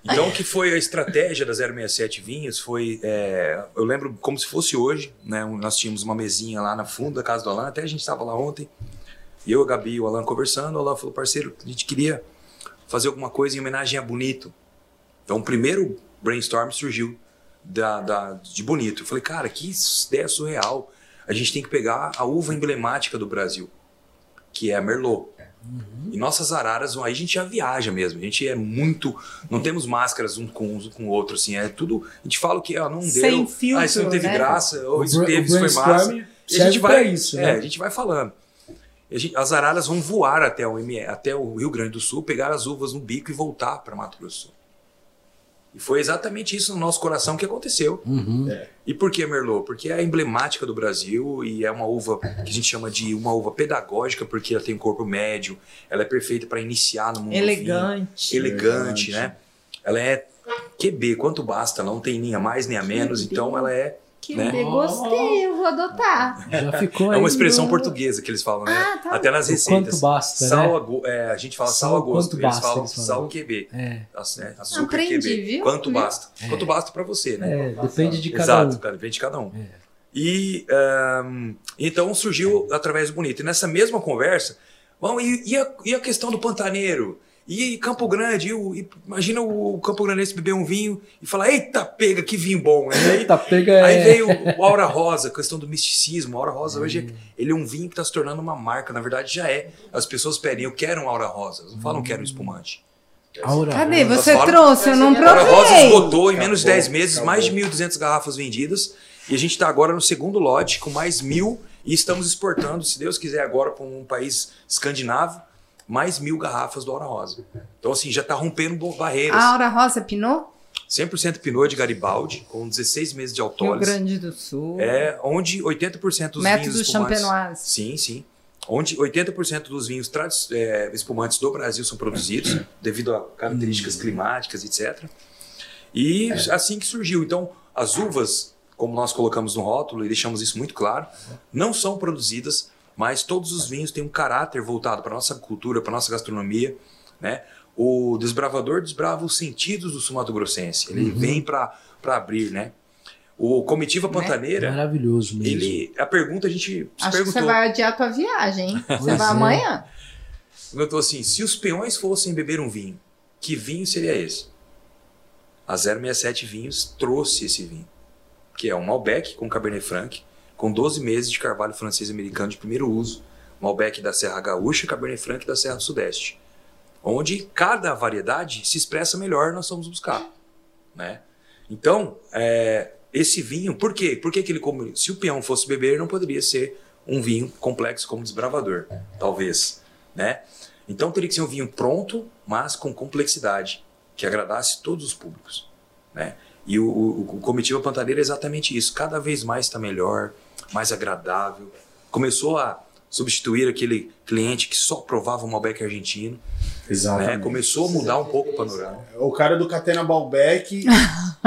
então o que foi a estratégia da 067 Vinhos foi, é, eu lembro como se fosse hoje, né? Nós tínhamos uma mesinha lá na fundo da casa do Alan, até a gente estava lá ontem. E eu, a Gabi e o Alan conversando, o Alan falou, parceiro, a gente queria fazer alguma coisa em homenagem a Bonito. Então, o primeiro brainstorm surgiu da, da- de Bonito. Eu falei, cara, que ideia surreal. A gente tem que pegar a uva emblemática do Brasil, que é a Merlot. E nossas araras, aí a gente já viaja mesmo. A gente é muito. Não temos máscaras um com, um com o outro, assim. É tudo. A gente fala que ah, não Sem deu. filtro, ah, isso não teve né? graça. Ou isso teve, isso foi massa. E a gente vai, isso, é, né? a gente vai falando. Gente- as araras vão voar até o, até o Rio Grande do Sul, pegar as uvas no bico e voltar para Mato Grosso do Sul. E foi exatamente isso no nosso coração que aconteceu. Uhum. E por que Merlot? Porque é emblemática do Brasil e é uma uva que a gente chama de uma uva pedagógica, porque ela tem um corpo médio, ela é perfeita para iniciar no mundo do vinho. Elegante. Elegante, Elegante. né? Ela é QB, quanto basta, ela não tem nem a mais nem a menos, QB. então ela é. Que Né? bem, gostei, eu vou adotar. Já ficou É uma expressão no- portuguesa que eles falam, né? Ah, tá. Até nas receitas. quanto basta, sal né? a go- é, a gente fala Sal sal, a gosto, eles basta, falam eles falam. sal QB. É, né? Açúcar Aprendi, QB. viu? Quanto Viu? basta? Quanto basta pra você, né? é, depende de cada Exato, um. cara, depende de cada um. É. E ahn, então surgiu através do Bonito. E nessa mesma conversa, bom, e, e a, e a questão do pantaneiro? E Campo Grande? E o- e imagina o Campo Grandense beber um vinho e falar: Eita, pega, que vinho bom! né? Aí, Eita, pega aí é... veio o Aura Rosa, a questão do misticismo. O Aura Rosa hoje é, ele é um vinho que está se tornando uma marca. Na verdade, já é. As pessoas pedem: Eu quero um Aura Rosa. Não falam: Quero um espumante. Aura Cadê? Rosa. Você fora- trouxe, eu não A Aura Rosa provei. esgotou em menos de Acabou, 10 meses acabou. mais de 1.200 garrafas vendidas. E a gente está agora no segundo lote com mais mil. E estamos exportando, se Deus quiser, agora para um país escandinavo, mais mil garrafas do Aura Rosa. Então, assim, já está rompendo barreiras. A Aura Rosa Pinot? 100% Pinot de Garibaldi, com 16 meses de Rio autólise. Grande do Sul. É onde 80% dos Método vinhos espumantes... champenoise. Sim, sim. Onde 80% dos vinhos é, espumantes do Brasil são produzidos, devido a características climáticas, etc. E assim que surgiu. Então, as uvas, como nós colocamos no rótulo e deixamos isso muito claro, não são produzidas, mas todos os vinhos têm um caráter voltado para nossa cultura, para nossa gastronomia, né? O desbravador desbrava os sentidos do sumato grossense. Ele vem para abrir, né? O comitiva Né? pantaneira, Maravilhoso mesmo. ele a pergunta a gente se Acho que perguntou. você vai adiar a tua viagem, hein? Você vai é. amanhã? Perguntou assim: se os peões fossem beber um vinho, que vinho seria esse? A 067 Vinhos trouxe esse vinho, que é um Malbec com Cabernet Franc, com 12 meses de carvalho francês americano de primeiro uso, Malbec da Serra Gaúcha e Cabernet Franc da Serra Sudeste, onde cada variedade se expressa melhor nós vamos buscar, né? Então, é, esse vinho, por quê? Por que, que ele come? Se o peão fosse beber, não poderia ser um vinho complexo como desbravador, talvez, né? Então teria que ser um vinho pronto, mas com complexidade, que agradasse todos os públicos, né? E o, o, o Comitiva Pantaneira é exatamente isso. Cada vez mais está melhor, mais agradável. Começou a substituir aquele cliente que só provava o Malbec argentino, né? Exatamente. Começou a mudar um pouco o panorama. O cara do Catena Balbec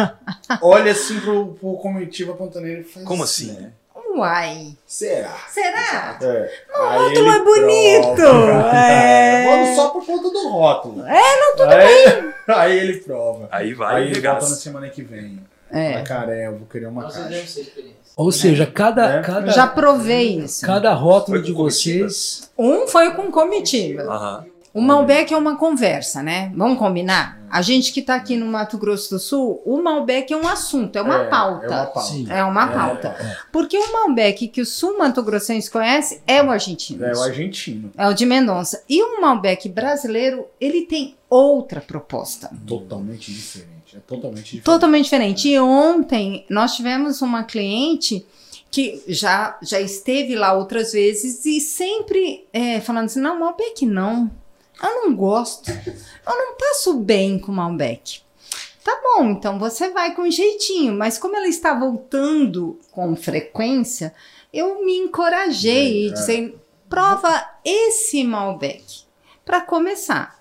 olha assim pro, pro Comitiva Pantaneira e faz Como assim? né? Uai. Será? Será? É. O Aí rótulo é bonito. prova. É. Mano, só por conta do rótulo. É, não, tudo aí, Aí ele prova. Aí vai Aí ele volta na semana que vem. É. Ah, cara, eu vou querer uma caixa. Ou seja, cada, É. cada, Já provei isso. cada rótulo de vocês. Um foi com comitiva. Aham. O Malbec é uma conversa, né? Vamos combinar? A gente que tá aqui no Mato Grosso do Sul, o Malbec é um assunto, é uma É, pauta. É uma pauta. Sim. É uma É, pauta. Porque o Malbec que o Sul Mato Grossense conhece é o argentino. É o argentino. É o de Mendonça. E o Malbec brasileiro, ele tem outra proposta. Totalmente diferente. É totalmente diferente. Totalmente diferente. E ontem nós tivemos uma cliente que já, já esteve lá outras vezes e sempre é, falando assim: não, Malbec não. Eu não gosto. Eu não passo bem com Malbec. Tá bom, então você vai com jeitinho. Mas como ela está voltando com frequência, eu me encorajei e É. disse: prova esse Malbec. Para começar.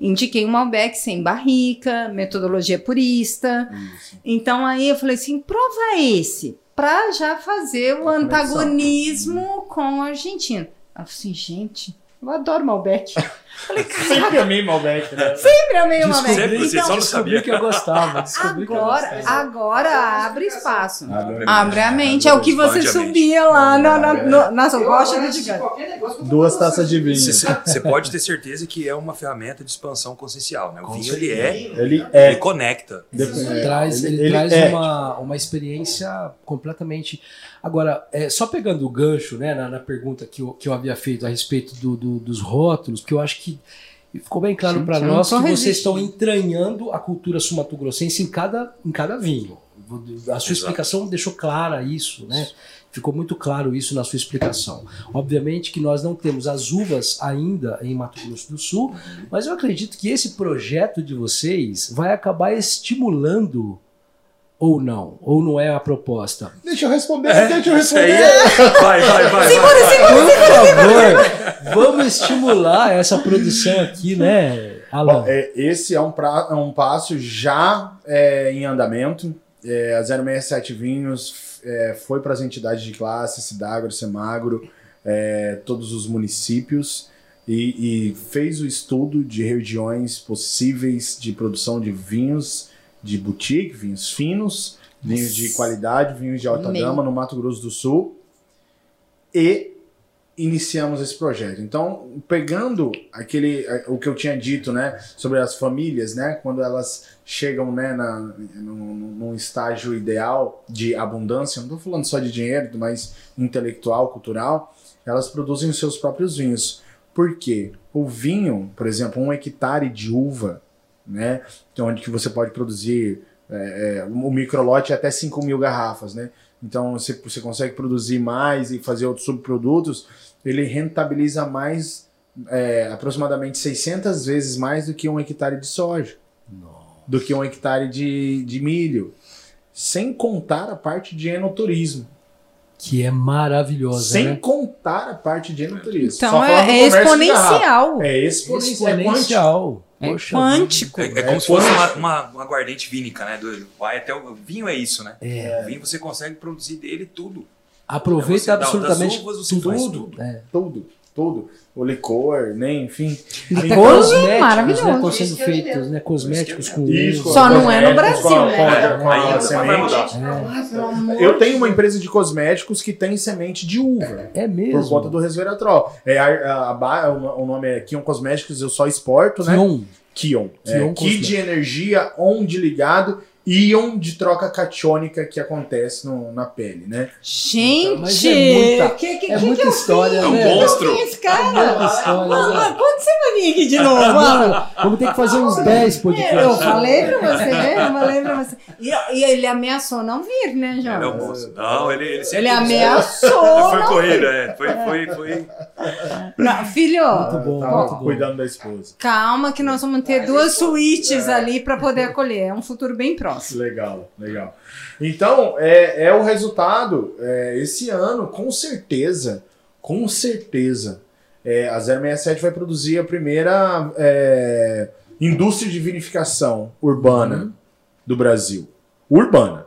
Indiquei um Malbec sem barrica, metodologia purista. Isso. Então aí eu falei assim, prova esse, pra já fazer o antagonismo com o argentino. Ela falou assim, gente, eu adoro Malbec. falei, Sempre amei Malbec, né? sempre amei Malbec. Sempre, você Então, só não sabia. que eu gostava. Descobri que eu agora, gostava. agora abre espaço. Abre Abre a mente, é o que você subia lá na, na, rochas do gigante. Duas taças de vinho. Você, você pode ter certeza que é uma ferramenta de expansão consciencial, né? O vinho ele é, Ele ele é. conecta. Dep- traz, ele, ele traz é. uma, uma experiência completamente. Agora, é, só pegando o gancho né, na, na pergunta que eu, que eu havia feito a respeito do, do- dos rótulos, porque eu acho que ficou bem claro para nós que vocês resistindo. estão entranhando a cultura sumatogrossense em cada, em cada vinho. A sua explicação deixou clara isso, né? Ficou muito claro isso na sua explicação. Obviamente que nós não temos as uvas ainda em Mato Grosso do Sul, mas eu acredito que esse projeto de vocês vai acabar estimulando ou não? Ou não é a proposta? Deixa eu responder, deixa eu Isso aí responder. é- Vai, vai, vai. vai. Por favor, vamos estimular essa produção aqui, né, Alan? Bom, é, esse é um, pra- é um passo já é, em andamento. É, a 067 Vinhos é, foi para as entidades de classe, Cidagro, Semagro, é, todos os municípios e, e fez o estudo de regiões possíveis de produção de vinhos de boutique, vinhos finos, vinhos de qualidade, vinhos de alta Amei. gama no Mato Grosso do Sul e iniciamos esse projeto. Então, pegando aquele o que eu tinha dito, né, sobre as famílias, né, quando elas chegam, né, na, num, num estágio ideal de abundância, não estou falando só de dinheiro, mas intelectual, cultural, elas produzem os seus próprios vinhos. Por quê? O vinho, por exemplo, um hectare de uva, né, é onde que você pode produzir é, é, o microlote é até 5 mil garrafas, né? Então você, você consegue produzir mais e fazer outros subprodutos, ele rentabiliza mais, é, aproximadamente 600 vezes mais do que um hectare de soja, do que um hectare de, de milho. Sem contar a parte de enoturismo. Que é maravilhosa, Sem né? contar a parte de enoturismo. Então Só é, é exponencial. É exponencial. É. Exponencial. É Poxa quântico. É, é É como se fosse uma, uma, uma aguardente vínica, né? Do, vai até o, o vinho é isso, né? É. O vinho você consegue produzir dele tudo. Aproveita Você dá- absolutamente das uvas você faz tudo. tudo. É. Tudo, tudo. O licor, né? Enfim. Até Licor cosméticos, é maravilhoso. né? Estão sendo feitos, né? Cosméticos com Isso, uva. Só não é no Brasil, com a- né? com a- com a amor Eu tenho uma empresa de cosméticos que tem semente de uva. É mesmo. Por conta do resveratrol. É a, a- o nome é Kion Cosméticos, eu só exporto, né? Kion. Kion. É, Ki de energia, on de ligado, íon de troca catiônica que acontece no- na pele, né? Gente, Mas é muita- que, que, É que muita que eu história, É um né? monstro. fiz, cara? Muita história, Mano, né? quando você vai vir aqui de novo, mano? Vamos ter que fazer uns 10 podcasts. Eu falei pra você, né? Eu falei pra você. E, e ele ameaçou não vir, né, Ele é o João? moço. Não, ele, ele sempre. Ele ameaçou. Foi não correr, vir. é. Foi, foi, foi. Não, filho, Muito bom, Tava muito bom. cuidando da esposa. calma que nós vamos ter duas suítes ali pra poder acolher. É um futuro bem próximo. Legal, legal. Então, é, é o resultado. é, esse ano, com certeza, com certeza, é, a 067 vai produzir a primeira é, indústria de vinificação urbana do Brasil. Urbana.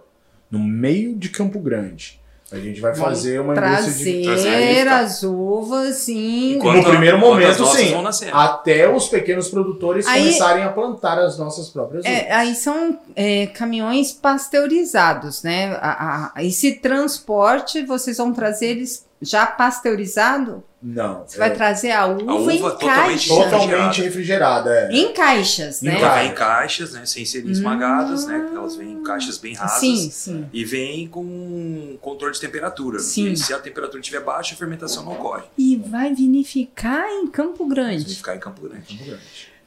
No meio de Campo Grande. A gente vai fazer uma indústria de. Trazer as uvas em. Enquanto- No primeiro momento, sim. Até os pequenos produtores Aí- começarem a plantar as nossas próprias uvas. É, aí são é, caminhões pasteurizados, né? A- a- esse transporte, vocês vão trazer eles já pasteurizado? Não. Você vai é trazer a uva, uva em totalmente caixa. totalmente refrigerada. É. Em caixas, né? Ela vem em caixas, né? Sem serem esmagadas, né? Elas vêm em caixas bem rasas. Sim, sim. E vem com controle de temperatura. Sim. E se a temperatura estiver baixa, a fermentação não ocorre. E vai vinificar em Campo Vai Grande. ficar em Campo Grande.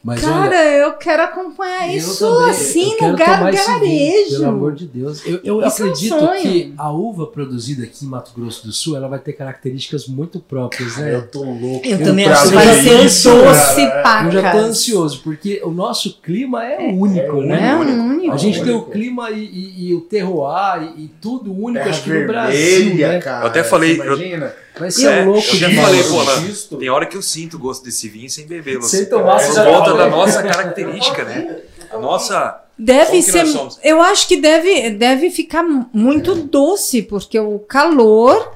Mas Cara, olha, eu quero acompanhar eu isso também, assim eu no vinho, gargarejo. Pelo amor de Deus. Eu, eu Isso é um acredito que a uva produzida aqui em Mato Grosso do Sul, ela vai ter características muito próprias, né? Eu tô louco. Eu também acho que vai ser isso, doce cara. Eu já tô ansioso, porque o nosso clima é, único, né? É único. único. A gente tem o clima e, e- e o terroir e, e tudo único, Terra acho que no Brasil, vermelha, né? cara. Eu até falei- Você imagina? Vai ser É, louco eu já demais. falei, pô, lá. Tem hora que eu sinto o gosto desse vinho sem bebê, Sem tomar, Por você já conta da nossa característica, né? A nossa. Deve ser. Eu acho que deve, deve ficar muito doce, porque o calor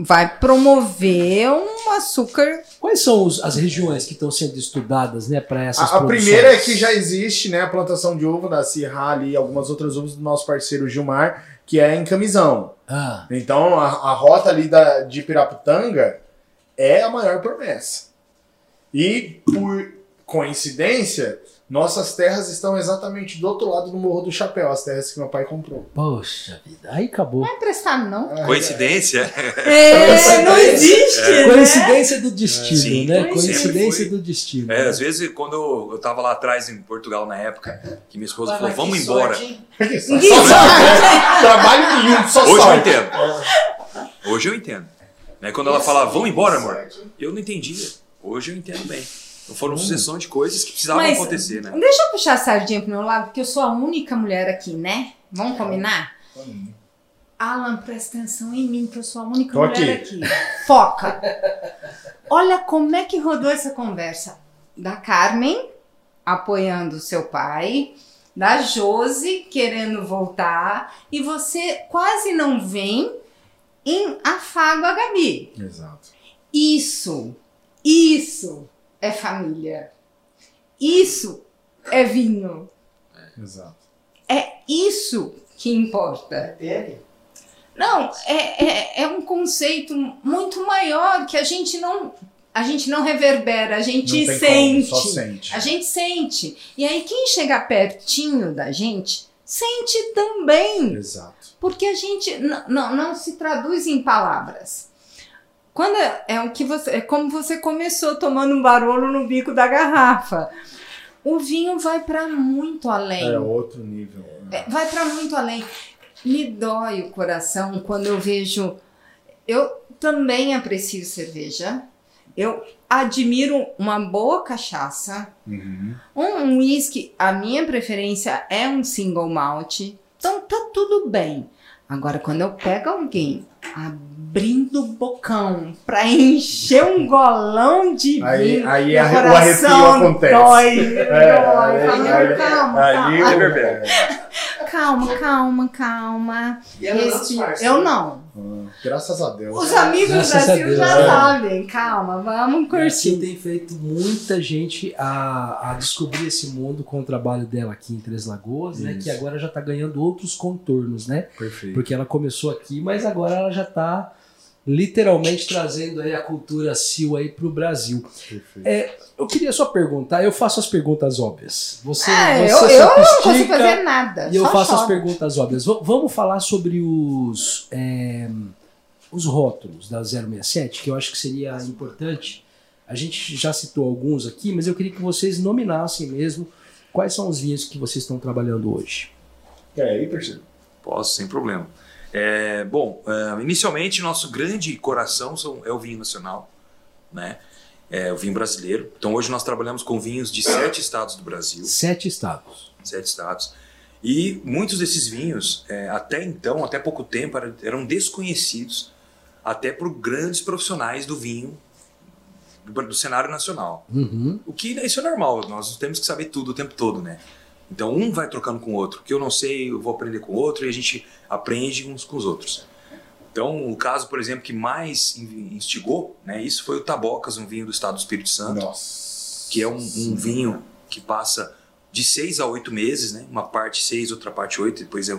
vai promover um açúcar. Quais são os- as regiões que estão sendo estudadas, né, para essas A, a primeira é que já existe, né, a plantação de uva da Sirra ali e algumas outras uvas do nosso parceiro Gilmar, que é em Camisão. Ah, Então a, a rota ali da, de Piraputanga é a maior promessa. E por coincidência, Nossas terras estão exatamente do outro lado do Morro do Chapéu, as terras que meu pai comprou. Poxa vida, aí acabou. Não é emprestado, não. Coincidência? É, não existe. né? Coincidência do destino, Sim, né? Coincidência do destino. É, né? às vezes, quando eu, eu tava lá atrás em Portugal na época, que minha esposa falou, vamos embora. Só sorte. sabe. Trabalho nenhum, só Hoje eu sorte. entendo. Hoje eu entendo. Né, Quando ela fala, vamos embora, amor, eu não entendia. Hoje eu entendo bem. Então foram sucessão de coisas que precisavam Mas- acontecer, né? Deixa eu puxar a sardinha pro meu lado, porque eu sou a única mulher aqui, né? Vamos combinar? Alan, presta atenção em mim, que eu sou a única Tô mulher aqui. Foca! Olha como é que rodou essa conversa. Da Carmen apoiando seu pai, da Josi querendo voltar, e você quase não vem em afago a Gabi. Exato. Isso, isso é família. Isso é vinho. Exato. É isso que importa. Teve? Não, é, é, é um conceito muito maior que a gente não a gente não reverbera, a gente Não tem sente. como, só sente. A gente sente. E aí quem chega pertinho da gente sente também. Exato. Porque a gente não, não se traduz em palavras. Quando é, é o que você, é como você começou tomando um barolo no bico da garrafa. O vinho vai para muito além. É outro nível. É, vai para muito além. Me dói o coração quando eu vejo. Eu também aprecio cerveja. Eu admiro uma boa cachaça. Uhum. Um whisky, a minha preferência é um single malt. Então tá tudo bem. Agora, quando eu pego alguém abrindo o bocão pra encher um golão de Aí- vinho, aí meu arre- o arrepio acontece. Dói, É, dói. aí- Fala, aí- calma, Aí, calma, reverbera. calma, calma, calma. E ela não Esse- disfarça, eu né? não. Ah, Graças a Deus. Os amigos Graças da a Sil Deus, já é. sabem. Calma, vamos curtir. tem feito muita gente a, a descobrir esse mundo com o trabalho dela aqui em Três Lagoas, né? Isso. Que agora já tá ganhando outros contornos, né? Perfeito. Porque ela começou aqui, mas agora ela já tá literalmente trazendo aí a cultura Sil aí pro Brasil. Perfeito. É, eu queria só perguntar, eu faço as perguntas óbvias. Você, É, você eu, eu não consigo fazer nada. E eu faço as choro. perguntas óbvias. V- vamos falar sobre os, é, os rótulos da 067, que eu acho que seria importante. A gente já citou alguns aqui, mas eu queria que vocês nominassem mesmo quais são os vinhos que vocês estão trabalhando hoje. É aí, parceiro. Posso, sem problema. É, bom, é, inicialmente nosso grande coração são- é o vinho nacional, né? É o vinho brasileiro. Então hoje nós trabalhamos com vinhos de sete estados do Brasil, Sete estados. sete estados. E muitos desses vinhos, é, até então, até pouco tempo, eram, eram desconhecidos até por grandes profissionais do vinho do, do cenário nacional. Uhum. O que isso é normal, nós temos que saber tudo o tempo todo, né? Então um vai trocando com o outro. O que eu não sei, eu vou aprender com o outro e a gente aprende uns com os outros. Então, o caso, por exemplo, que mais in- instigou, né, isso foi o Tabocas, um vinho do estado do Espírito Santo, Nossa. que é um, um vinho que passa de seis a oito meses, né? Uma parte seis, outra parte oito, depois é,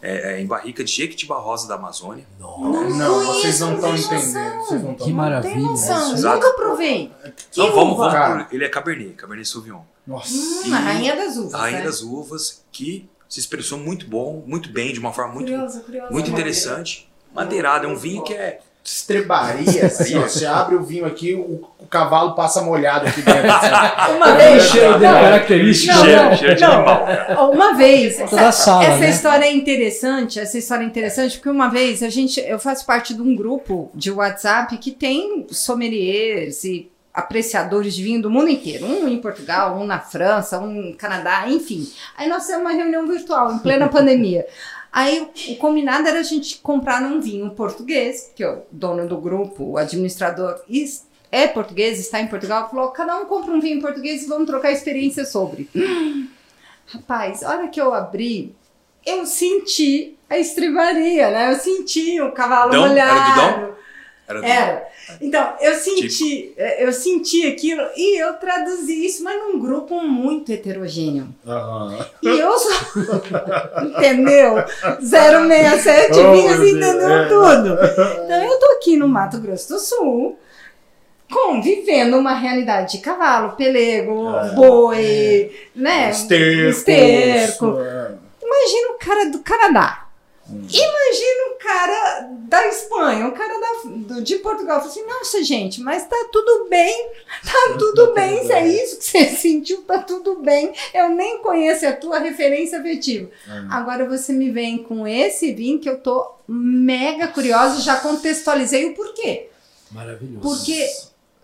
é, é em barrica de Jequitibá Rosa da Amazônia. Nossa, Não, vocês não estão conheço, não tem entendendo. Vocês não que estão maravilha. Tem noção, Exato. nunca provei. Que Então vamos, vamos ele é Cabernet, Cabernet Sauvignon. Nossa. Hum, a rainha das uvas. A rainha né? das uvas, que se expressou muito bom, muito bem, de uma forma muito, Curiosa, curiosa. muito interessante. Madeirado, é um vinho que é. Estrebaria, assim, ó. Você abre o vinho aqui, o, o cavalo passa molhado aqui dentro. assim. Uma O vez. cheiro dele é Não, característico. Não, cheiro, não, cheiro de não. animal. Uma vez, Toda a sala, essa né? história é interessante, essa história é interessante porque uma vez a gente, eu faço parte de um grupo de WhatsApp que tem sommeliers e apreciadores de vinho do mundo inteiro, um em Portugal, um na França, um no Canadá, enfim. Aí nós fizemos uma reunião virtual em plena pandemia. Aí o, combinado era a gente comprar um vinho português, que o dono do grupo, o administrador, is- é português, está em Portugal, falou: cada um compra um vinho português e vamos trocar experiência sobre. Rapaz, a hora que eu abri, eu senti a estribaria, né? Eu senti o cavalo Dom? Molhado. Era Era. Então, eu senti, eh, eu senti aquilo e eu traduzi isso, mas num grupo muito heterogêneo. E eu só. entendeu? 067 Oh, Deus. entendeu É. tudo. Então, eu tô aqui no Mato Grosso do Sul. convivendo uma realidade de cavalo, pelego, É, boi, né? Esterco. Esterco. é. Imagina o cara do Canadá. Hum. Imagina o cara da Espanha, o cara da- do- de Portugal. Fala assim, nossa, gente, mas tá tudo bem, tá tudo bem. Se é isso que você sentiu, tá tudo bem. Eu nem conheço a tua referência afetiva. É. Agora você me vem com esse vinho que eu tô mega curiosa já contextualizei o porquê. Maravilhoso. Porque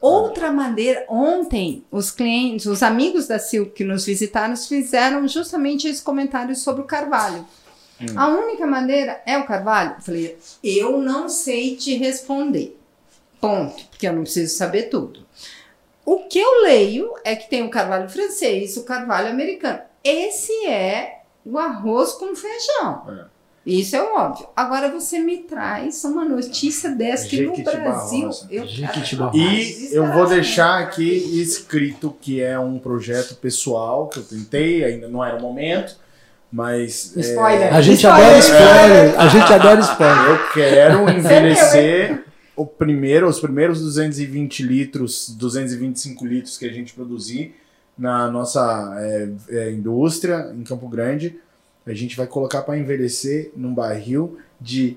outra madeira, ontem os clientes, os amigos da Silk que nos visitaram fizeram justamente esse comentário sobre o carvalho. A única madeira é o carvalho? Eu falei, eu não sei te responder. Ponto, porque eu não preciso saber tudo. O que eu leio é que tem o carvalho francês, o carvalho americano. Esse é o arroz com feijão. É. Isso é óbvio. Agora você me traz uma notícia dessa que no Brasil eu E eu vou deixar aqui escrito que é um projeto pessoal que eu tentei, ainda não era o momento, mas é, Spoiler. A gente Spoiler. adora spoiler. A gente adora spoiler. eu quero envelhecer o primeiro, os primeiros 220 litros, 225 litros que a gente produzir na nossa é, é, indústria em Campo Grande. A gente vai colocar para envelhecer num barril de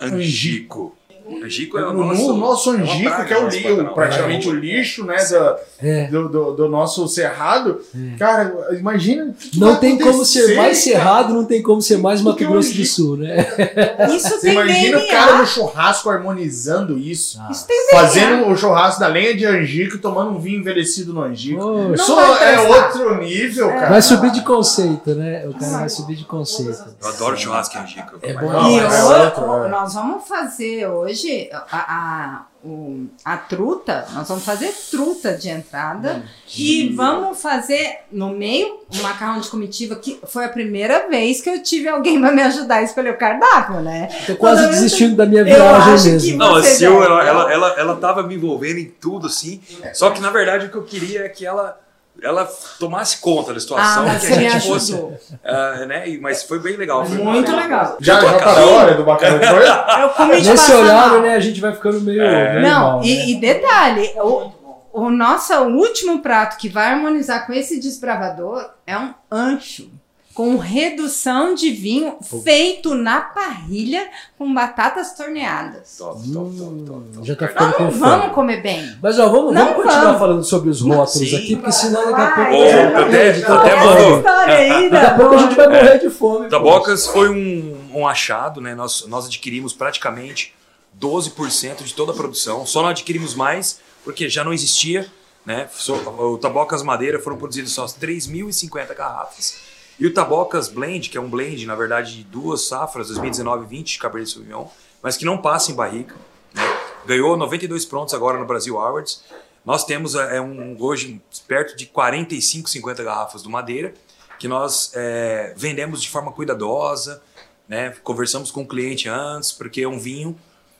Angico. Angico é o no nosso. no nosso é angico, praga que é o, nossa li- Pantanal. praticamente o lixo, né, da- É. do, do, do nosso cerrado. Cara, imagina. o que Não tem como ser mais cerrado, não tem como ser mais Mato Grosso do Sul, né? Isso Você tem imagina o cara no churrasco harmonizando isso. Isso tem DNA. Fazendo o churrasco da lenha de angico e tomando um vinho envelhecido no angico. Não Isso é outro nível, cara. vai subir de conceito, né? O cara vai subir de conceito. Eu adoro churrasco em Angico. É bom. Não, E é é. nós vamos fazer hoje a, a, o- a truta, nós vamos fazer truta de entrada e vamos fazer no meio um macarrão de comitiva que foi a primeira vez que eu tive alguém para me ajudar a escolher o cardápio, né? Tô quase Quando eu- desistindo da minha eu viagem acho que mesmo. Não, a Sil, ela, ela, ela, ela tava me envolvendo em tudo, assim. Só que, na verdade, o que eu queria é que ela, ela tomasse conta da Ah, situação. mas que a gente fosse. ah, né? e- Mas foi bem legal. Foi Muito bem legal. Já, já tá na hora do? Eu comi de Nesse horário, né, a gente vai ficando meio. É. meio Não, mal, né? e, e detalhe, o, o nosso último prato que vai harmonizar com esse desbravador é um ancho com redução de vinho feito na parrilha com batatas torneadas. Top, top, top, top, top. Já tá ficando com Não fome. vamos comer bem. Mas ó, vamos, Não vamos continuar vamos. falando sobre os rótulos aqui, porque senão daqui a pouco. Eu até- até história aí, Daqui a pouco a gente vai morrer de fome. pô. Tabocas foi um, um achado, né? Nós, nós adquirimos praticamente 12% de toda a produção. Só não adquirimos mais porque já não existia, né? O Tabocas Madeira foram produzidas só 3.050 garrafas. E o Tabocas Blend, que é um blend, na verdade, de duas safras, 2019 e 20 de Cabernet Sauvignon, mas que não passa em barrica, né? Ganhou 92 prontos agora no Brasil Awards. Nós temos é, um, hoje perto de 45, 50 garrafas do Madeira, que nós é, vendemos de forma cuidadosa, né? Conversamos com o cliente antes, porque é um vinho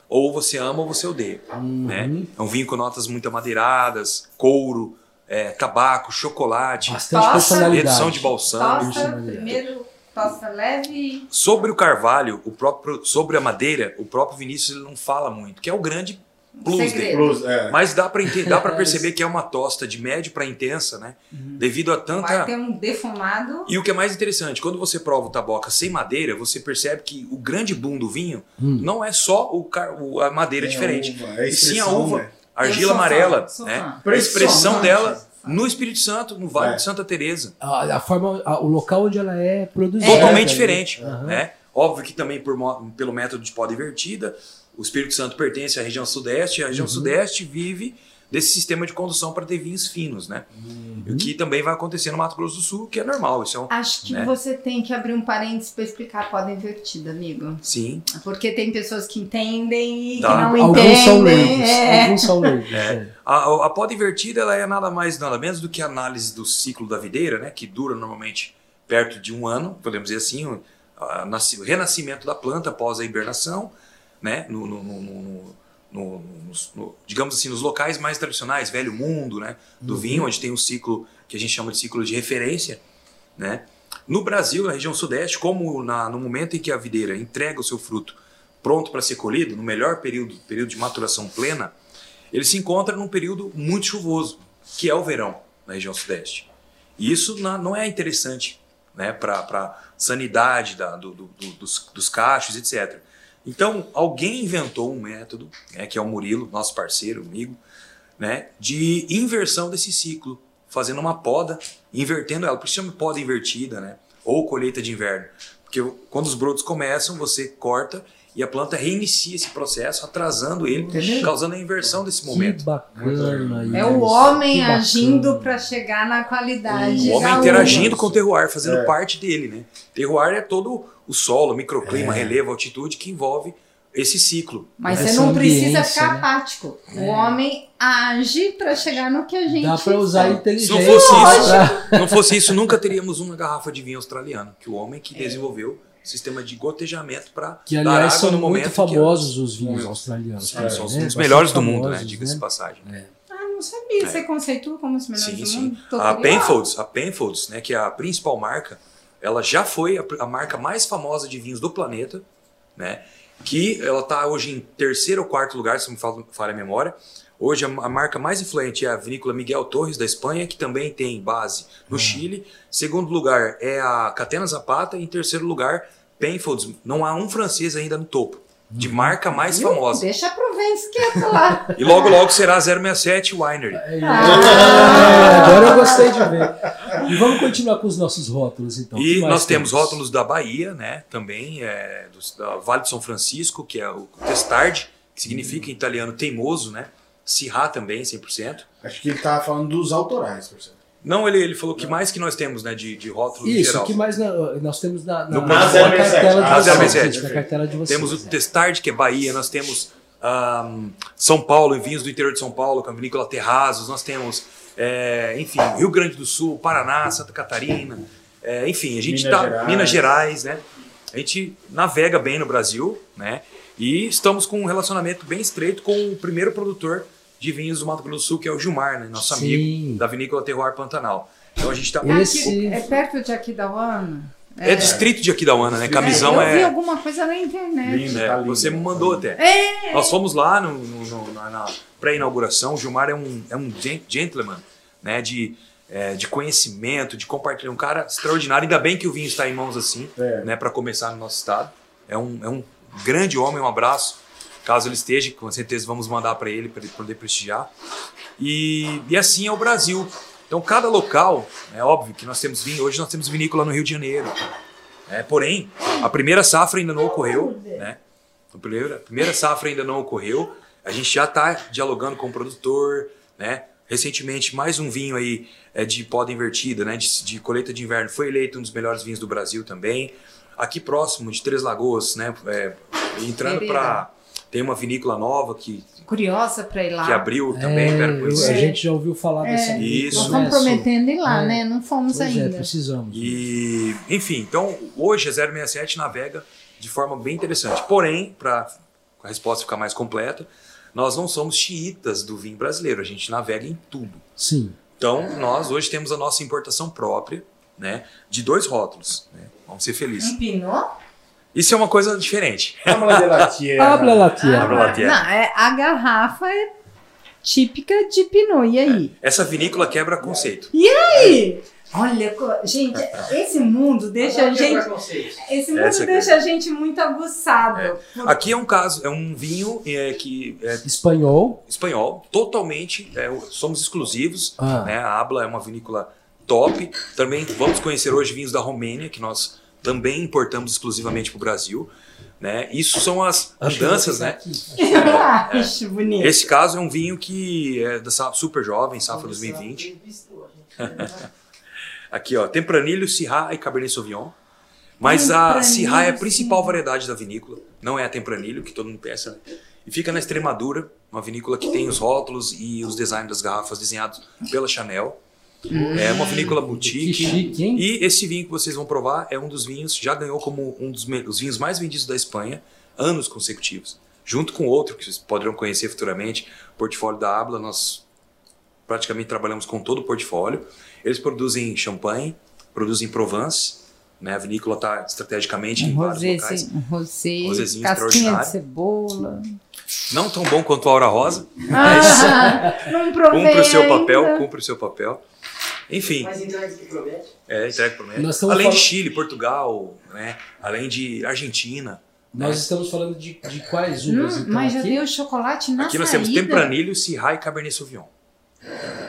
ou você ama ou você odeia, né? É um vinho com notas muito amadeiradas, couro, é, tabaco, chocolate, personalidade. redução de balsamo. Tosta, primeiro tosta leve. Sobre o carvalho, o próprio, sobre a madeira, o próprio Vinícius ele não fala muito, que é o grande plus dele. Plus, é. Mas dá para dá para perceber que é uma tosta de médio para intensa, né? Devido a Vai tanta ter um defumado. E o que é mais interessante, quando você prova o taboca sem madeira, você percebe que o grande boom do vinho não é só o, car- o- a madeira É a diferente, uva, é a e sim a uva, né? Argila fã, amarela, né? A expressão dela no Espírito Santo, no Vale É. de Santa Teresa. A, a forma, a- o local onde ela é produzida. Totalmente né? diferente, Aham. né? Óbvio que também por pelo método de poda invertida, o Espírito Santo pertence à região sudeste, e a região Uhum. sudeste vive desse sistema de condução para ter vinhos finos, né? Uhum. O que também vai acontecer no Mato Grosso do Sul, que é normal, isso é um... Acho que né? você tem que abrir um parênteses para explicar a poda invertida, amigo. Sim, Porque tem pessoas que entendem e Tá. que não Alguns entendem. são leigos. É. Alguns são leigos. É. é. A, a poda invertida ela é nada mais nada menos do que a análise do ciclo da videira, né, que dura normalmente perto de um ano, podemos dizer assim, o, a- o renascimento da planta após a hibernação, né, no, no- no- no- no- nos- no- digamos assim, nos locais mais tradicionais, velho mundo, né, do vinho, onde tem um ciclo que a gente chama de ciclo de referência, né. No Brasil, na região sudeste, como na- no momento em que a videira entrega o seu fruto pronto para ser colhido, no melhor período, período de maturação plena, ele se encontra num período muito chuvoso, que é o verão na região sudeste. E isso na- não é interessante né, para a sanidade da- do- do- dos, dos cachos, etc. Então, alguém inventou um método, né, que é o Murilo, nosso parceiro, amigo, né, de inversão desse ciclo, fazendo uma poda, invertendo ela. Por isso chama poda invertida, né? Ou colheita de inverno. Porque quando os brotos começam, você corta e a planta reinicia esse processo, atrasando ele, causando a inversão desse Que momento. bacana isso. É o homem Que agindo para chegar na qualidade. O homem interagindo com o terroir, fazendo É. parte dele, né? Terroir é todo o solo, microclima, É. relevo, altitude que envolve esse ciclo. Mas Essa você não precisa ficar né? apático. O É. homem age para chegar no que a gente Dá pra usar sabe. Se inteligência. não fosse isso, pra- não fosse isso, nunca teríamos uma garrafa de vinho australiano, que o homem que desenvolveu o sistema de gotejamento para Que dar aliás são no muito momento famosos os vinhos australianos. que também, são né? os melhores do mundo, né? famosos, Diga-se de passagem. Ah, não sabia. Você conceitua como os melhores Sim, do sim. mundo? Tô A. Penfolds, a Penfolds, né, que é a principal marca, ela já foi a, a marca mais famosa de vinhos do planeta, né? Que ela está hoje em terceiro ou quarto lugar, se não me fal- falha a memória. Hoje a, a marca mais influente é a vinícola Miguel Torres da Espanha, que também tem base no Chile. Segundo lugar é a Catena Zapata e em terceiro lugar Penfolds. Não há um francês ainda no topo de marca mais Viu? famosa. Deixa a Provence quieta lá. E logo logo será 067 Winery. Ah. agora eu gostei de ver. E vamos continuar com os nossos rótulos, então. E nós temos rótulos da Bahia, né? Também, é, da Vale de São Francisco, que é o Testarde, que significa em italiano teimoso, né? Sirá também, 100%. Acho que ele tava falando dos autorais, por exemplo. Não, ele, ele falou que mais que nós temos, né? De, de rótulos em Isso, geral. que mais na- nós temos na, na, No na portfólio. cartela de Ah, vocês. 067. gente, Na cartela de vocês. Temos o é. Testarde, que é Bahia, nós temos ahn, São Paulo, em vinhos do interior de São Paulo, com a vinícola Terrazos, nós temos, é, enfim, Rio Grande do Sul, Paraná, Santa Catarina, é, enfim, a gente Minas tá Gerais. Minas Gerais, né? A gente navega bem no Brasil, né? E estamos com um relacionamento bem estreito com o primeiro produtor de vinhos do Mato Grosso do Sul, que é o Gilmar, né? Nosso Sim. amigo da vinícola Terroir Pantanal. Então a gente tá. É, Esse- aqui- é perto de Aquidauana? É distrito de Aquidauana, né? Camisão eu é. vi alguma coisa na internet. Lindo, É, tá lindo. você me mandou até. É. Nós fomos lá no, no- no- na, na pré-inauguração. O Gilmar é um, é um gen- gentleman, né? De, é, de conhecimento, de compartilhar. Um cara extraordinário. Ainda bem que o vinho está em mãos assim, É. né? Para começar no nosso estado. É um, é um grande homem. Um abraço. Caso ele esteja, com certeza vamos mandar para ele, para ele poder prestigiar. E, e assim é o Brasil. Então, cada local, é óbvio que nós temos vinho. Hoje nós temos vinícola no Rio de Janeiro. É, porém, a primeira safra ainda não ocorreu, né? A primeira, a primeira safra ainda não ocorreu. A gente já está dialogando com o produtor, né? Recentemente, mais um vinho aí é, de poda invertida, né? De, de colheita de inverno, foi eleito um dos melhores vinhos do Brasil também. Aqui próximo de Três Lagoas, né? É, entrando para tem uma vinícola nova que, Curiosa pra ir lá. que abriu também, É, eu- conhecer. a gente já ouviu falar dessa Isso. Nós estamos prometendo ir lá, É. né? Não fomos Pois é, ainda. precisamos. E, enfim, então hoje a 067 navega de forma bem interessante. Porém, para a resposta ficar mais completa, nós não somos xiitas do vinho brasileiro, a gente navega em tudo. Sim. Então, nós hoje temos a nossa importação própria, né, de dois rótulos. né? Vamos ser felizes. Um pinot? Isso é uma coisa diferente. Habla de la É. tierra. Habla la tierra. Habla la tierra. Não, é, a garrafa é típica de pinot. E aí? Essa vinícola quebra conceito. E aí? Olha, co- gente, esse mundo deixa a gente. Esse mundo Essa é deixa a gente muito aguçado. Aqui é um caso, é um vinho é, que é Espanhol. espanhol, totalmente, é, somos exclusivos. Ah. Né? A Abla é uma vinícola top. Também vamos conhecer hoje vinhos da Romênia, que nós também importamos exclusivamente para o Brasil. Né? Isso são as vou né? aqui. Acho bonito. Esse caso é um vinho que é da safra super jovem, safra 2020. Aqui, ó, Tempranilho, Syrah e Cabernet Sauvignon. Mas a Syrah é a principal sim. variedade da vinícola, não é a Tempranilho, que todo mundo pensa. né? E fica na Extremadura, uma vinícola que tem os rótulos e os designs das garrafas desenhados pela Chanel. É uma vinícola Que boutique. chique, hein? E esse vinho que vocês vão provar é um dos vinhos, já ganhou como um dos os vinhos mais vendidos da Espanha, anos consecutivos. Junto com outro que vocês poderão conhecer futuramente, o portfólio da Abla, nós praticamente trabalhamos com todo o portfólio. Eles produzem champanhe, produzem Provence, né? a vinícola está estrategicamente em Um vários rosé, locais. um rosé, Rosézinho casquinha de cebola. Não tão bom quanto a Aura Rosa. Ah, não provei Cumpre o seu ainda. papel, cumpre o seu papel. Enfim, Mas entrega que promete. é, entrega promete. Nós estamos Além de falando- Chile, Portugal, né? Além de Argentina. Nós estamos falando de, de quais uvas, Hum, então, mas já aqui? deu chocolate na Aqui nós saída. temos Tempranilho, Syrah e Cabernet Sauvignon.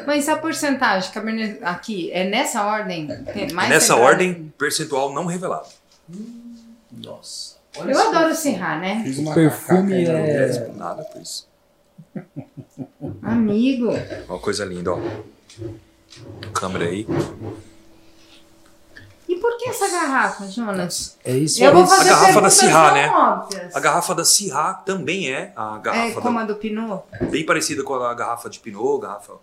Mas a porcentagem Cabernet aqui é nessa ordem? Tem mais Nessa temprano? ordem, percentual não revelado. Nossa. Olha Eu adoro Sirrar, né? Fiz uma O perfume cacaca, é- né? Nada por isso. Amigo. Uma coisa linda, ó. Câmera aí. E por que essa garrafa, Jonas? É isso Eu vou aí. fazer A garrafa da não né? óbvias. A garrafa da Syrah também é a É garrafa como da- a do Pinot? bem parecida com a garrafa de Pinot, garrafa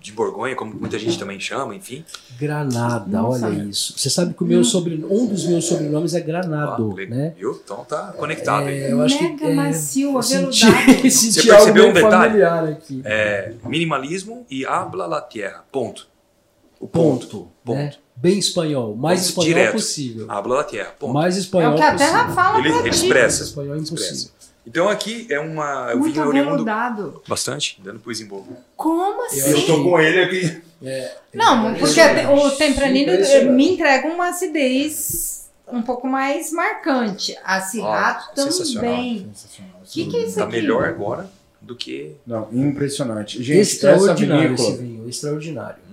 de Borgonha, como muita gente também chama, enfim. Granada, Nossa. olha isso. Você sabe que o meu sobrenome, um dos meus sobrenomes é Granado, Ah, né? Viu? Então tá conectado aí. É, eu acho Mega que, é, macio, aveludado. senti, senti Você percebeu um detalhe? É, minimalismo e habla la tierra. Ponto. O Ponto. ponto. né? Bem espanhol. Mais Ponto espanhol direto. possível. Habla la tierra. Ponto. Mais É espanhol o que a possível. terra fala Ele, ele expressa. Espanhol é impossível. expressa. Então aqui é uma. Eu Muito vim oriundo bastante, dando pro Zimbo. Como assim? Eu tô com ele aqui. Não, porque o Impressionante. me entrega uma acidez um pouco mais marcante. A Sirra Ó, sensacional. também. O que, que é isso Tá aqui? melhor agora do que. Não, impressionante. Gente, essa extraordinário esse vinícola, vinho, extraordinário.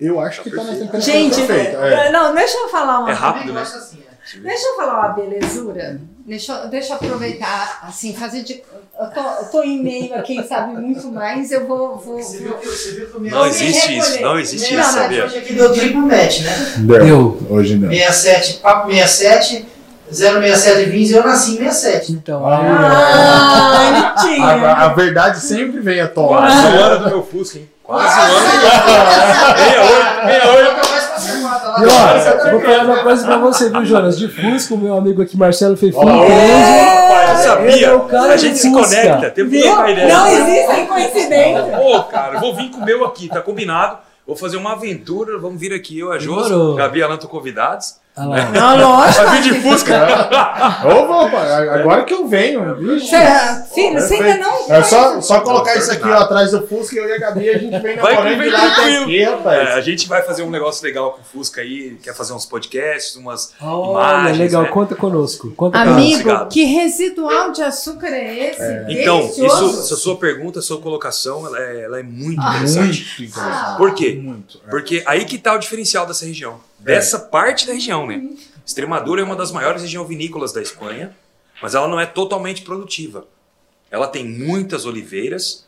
Eu acho que tá na temperatura Gente, perfeita. É. não, deixa eu falar uma É rápido, né? Assim, né? Deixa eu falar uma belezura. Deixa, eu- deixa eu aproveitar, assim, fazer de. Eu tô, eu tô em meio a quem sabe muito mais, eu vou. vou, Você viu vou... que, você viu que o meu Não existe isso, não existe Não, isso, não, sabia? Hoje aqui deu triplo match, né? Deu. Hoje não. 67, papo 67, 067 vinhos, eu nasci em 67. Então, Ah, Ah, ele A, tinha. a verdade sempre vem à tona. Quase um ano do meu Fusca, hein? Quase um ano do meu Fusca. 68, 68. Nunca mais conservado lá. E ó, vou falar uma coisa pra você, viu, Jonas? De Fusca, o meu amigo aqui, Marcelo Fefi, entende. Eu sabia. é o cara a gente se Fusca. conecta, temos que trocar ideia. Não existem coincidências. Pô, cara, vou vir com o meu aqui, tá combinado. Vou fazer uma aventura, vamos vir aqui, eu, a Jô. Gabi e Alan convidados. Olha lá. Não, lógico. Vai vir de Fusca. Ô, vovó, agora que eu venho. Você- Filho, você ainda não. É só, só colocar isso aqui ó, atrás do Fusca e eu e a Gabi a gente vem Vai que namorando vem de lá até tranquilo. aqui, É, rapaz. a gente vai fazer um negócio legal com o Fusca aí, quer fazer uns podcasts, umas Olha, imagens. legal, né? conta conosco. Conta Amigo, Obrigado. que residual de açúcar é esse? Então, Delicioso. isso, essa sua pergunta, sua colocação, ela é, ela é muito interessante. Muito interessante. Por quê? Muito. é. Porque aí que tá o diferencial dessa região. Dessa parte da região, né? Extremadura é uma das maiores regiões vinícolas da Espanha, mas ela não é totalmente produtiva. Ela tem muitas oliveiras,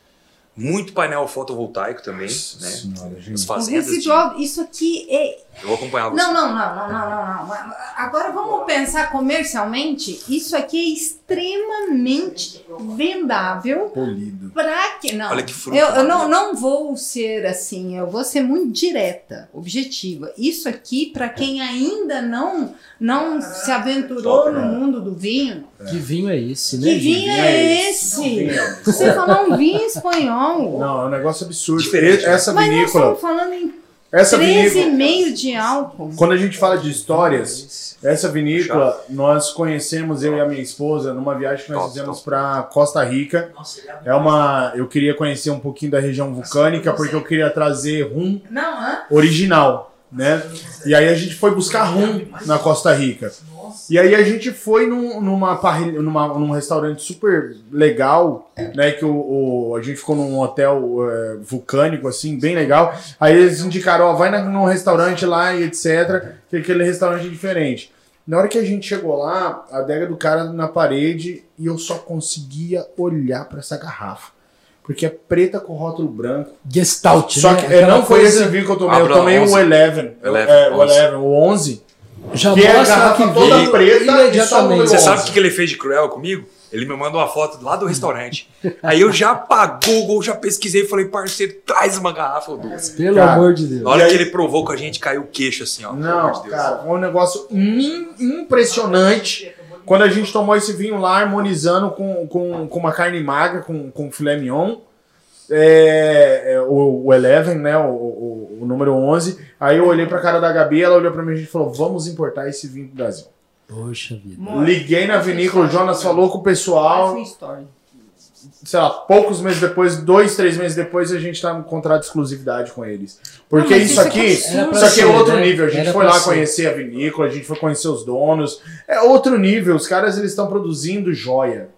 muito painel fotovoltaico também, né? Senhora, As gente. Fazendas. de- residual, isso aqui é. Eu vou acompanhar você. Não, não, não, não, não, não, não. Agora vamos pensar comercialmente. Isso aqui é extremamente vendável. Polido. Pra que não? Olha que fruto Eu, eu não, não vou ser assim, eu vou ser muito direta, objetiva. Isso aqui, para quem ainda não não se aventurou no mundo do vinho, Que vinho é esse, né? que gente? vinho é esse? Você falou um vinho espanhol. Não, é um negócio absurdo. Diferente? Essa Mas nós vinícola, estamos falando em essa vinícola, 13,5 de álcool. quando a gente fala de histórias, essa vinícola nós conhecemos eu e a minha esposa numa viagem que nós fizemos para Costa Rica. Nossa, ele É uma, eu queria conhecer um pouquinho da região vulcânica porque eu queria trazer rum original, né? E aí a gente foi buscar rum na Costa Rica. E aí a gente foi num, numa, parrilha- numa, num restaurante super legal, né? Que o, o- a gente ficou num hotel é, vulcânico, assim, bem legal. Aí eles indicaram, ó, vai na, num restaurante lá e etc. Que aquele restaurante é diferente. Na hora que a gente chegou lá, a adega do cara na parede e eu só conseguia olhar pra essa garrafa. Porque é preta com rótulo branco. Gestalt, Só né? que é, Aquela não foi coisa- esse vinho que eu tomei, eu Abra tomei 11. o Eleven. Eleven, é, o 11. Eleven, o 11. Já Que é a garrafa que toda veio preta imediatamente. Você sabe o que ele fez de cruel comigo? Ele me mandou uma foto lá do restaurante. Aí eu já pagou Google, já pesquisei e falei, parceiro, traz uma garrafa ou duas. Pelo Cara, amor de Deus. Na hora aí- que ele provou com a gente, caiu o queixo assim, ó. pelo amor Não, de Deus. cara, foi um negócio im- impressionante. Quando a gente tomou esse vinho lá, harmonizando com, com, com uma carne magra, com, com filé mignon. É, é, o, o Eleven, né? O, o, o número 11. Aí eu olhei pra cara da Gabi, ela olhou pra mim e a gente falou: vamos importar esse vinho pro Brasil. Poxa vida. Liguei na vinícola, o Jonas falou com o pessoal. Story. sei lá, poucos meses depois, dois, três meses depois, a gente tá em contrato de exclusividade com eles. Porque Não, isso isso é aqui. Era pra isso aqui é ser, outro né? nível. A gente Era foi lá ser. conhecer a vinícola, a gente foi conhecer os donos. É outro nível. Os caras eles estão produzindo joia.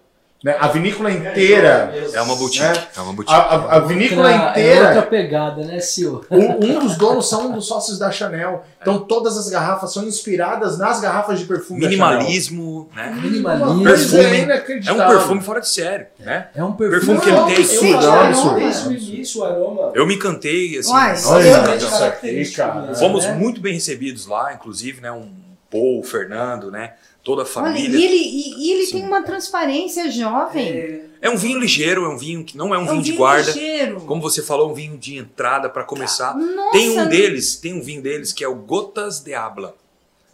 Né? A vinícola inteira. É uma boutique. É. É, uma A, boutique. a- a vinícola Outra- É inteira. outra pegada, né, Sil? Um, um dos donos são um dos sócios da Chanel. Então todas as garrafas são inspiradas nas garrafas de perfume. Minimalismo, né? Minimalismo. Perfume. É um perfume fora de série, né? É um perfume, Perfume que ele tem. absurdo, é um absurdo. Desde o aroma. Eu me encantei, assim. Olha isso aqui, cara. Fomos né? muito bem recebidos lá, inclusive, né? Um Paul, o Fernando, né? Toda a Olha, família. e ele, e, e ele Sim. tem uma transparência jovem. É um vinho ligeiro, é um vinho que não é um É vinho de guarda. ligeiro. Como você falou, um vinho de entrada para começar. Nossa, Tem um deles, tem um vinho deles que é o Gotas de Abla,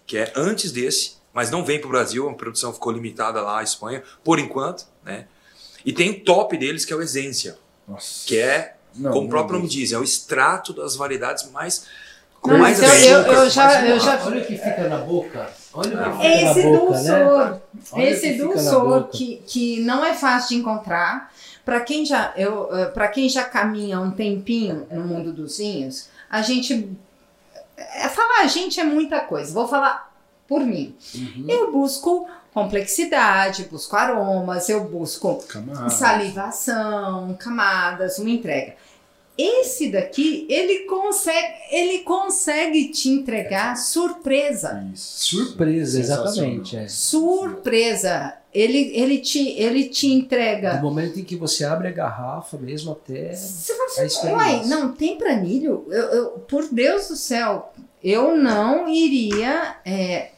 que é antes desse, mas não vem para o Brasil, a produção ficou limitada lá à Espanha, por enquanto, né? E tem o top deles, que é o Essência, Nossa. que é, Não, como o próprio nome diz, é o extrato das variedades mais... com Não, mais mas eu- eu- açúcar, eu já- mais- eu já- Olha o que fica na boca. É esse né? dulçor, o esse dulçor que, que não é fácil de encontrar. Para quem já eu para quem já caminha um tempinho no mundo dos vinhos, a gente é, falar a gente é muita coisa. Vou falar por mim. Uhum. Eu busco complexidade, busco aromas, eu busco Camada. salivação, camadas, uma entrega. Esse daqui, ele consegue, ele consegue te entregar surpresa. Isso. Surpresa, exatamente. É. Surpresa. Ele, ele, te, ele te Do entrega. momento em que você abre a garrafa mesmo até. Você fala assim, uai, não, tem pranilho? Eu, eu- por Deus do céu, eu não iria é,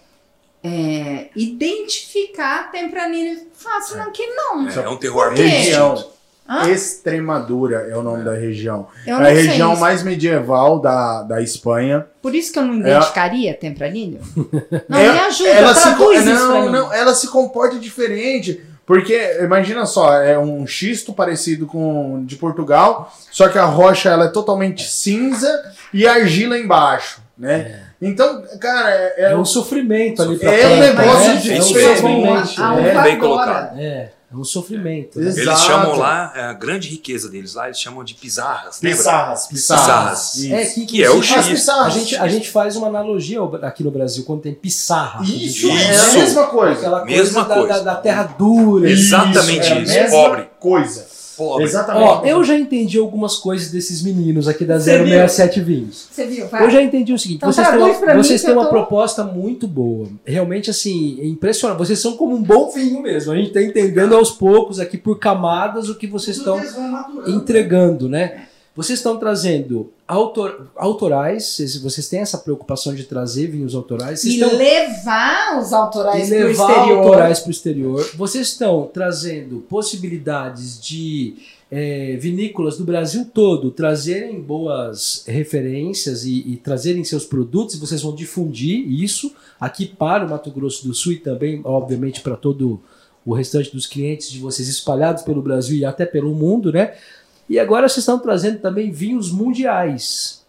é, identificar tempranilho fácil, não, que não. É, é um quê? muito Hã? Extremadura é o nome da região. Eu É a região isso. mais medieval da, da Espanha. Por isso que eu não É- identificaria tempranilho? Não, É- me ajuda, ela se, não, mim. não, ela se comporta diferente. Porque, imagina só, é um xisto parecido com o de Portugal, só que a rocha ela é totalmente cinza e argila embaixo, né? Então, cara, é, é É um sofrimento ali pra É um negócio né? de é um diferente. sofrimento. A né? bem colocado. É, é um sofrimento. né? Exato. Eles chamam lá, é, a grande riqueza deles lá, eles chamam de pizarras, lembra? Pissarras, Pissarras. Isso. É, que, Que é o X. A gente, a gente faz uma analogia aqui no Brasil quando tem pissarra. Isso, gente é a Isso. mesma coisa. Aquela Mesma coisa, da- coisa. Da, da terra dura. Exatamente é a isso, mesma pobre. coisa. Pobre. Exatamente. Ó, eu já entendi algumas coisas desses meninos aqui da Você viu? 067 Vinhos. Você viu? Vai. Eu já entendi o seguinte, Então vocês têm, traduz pra uma, vocês têm uma tô- proposta muito boa. Realmente, assim, é impressionante. Vocês são como um bom vinho mesmo. A gente está entendendo aos poucos aqui por camadas o que vocês estão entregando, né? Vocês estão trazendo autor, autorais, vocês, têm essa preocupação de trazer vinhos autorais. Vocês E estão levar os autorais para o exterior. autorais para o exterior. Vocês estão trazendo possibilidades de eh, vinícolas do Brasil todo trazerem boas referências e, e trazerem seus produtos e vocês vão difundir isso aqui para o Mato Grosso do Sul e também, obviamente, para todo o restante dos clientes de vocês espalhados pelo Brasil e até pelo mundo, né? E agora vocês estão trazendo também vinhos mundiais.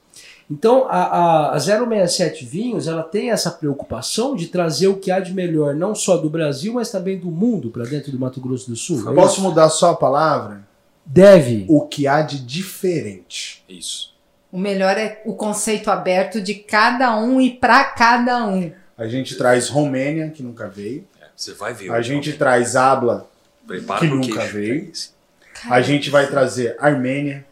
Então, a, a, a 067 Vinhos ela tem essa preocupação de trazer o que há de melhor, não só do Brasil, mas também do mundo para dentro do Mato Grosso do Sul. É Posso isso? mudar só a palavra? Deve. O que há de diferente. Isso. O melhor é o conceito aberto de cada um e para cada um. A gente traz Romênia, que nunca veio. É, você vai ver. A gente traz Abla, Prepara que nunca queijo. veio. A gente vai trazer Armênia.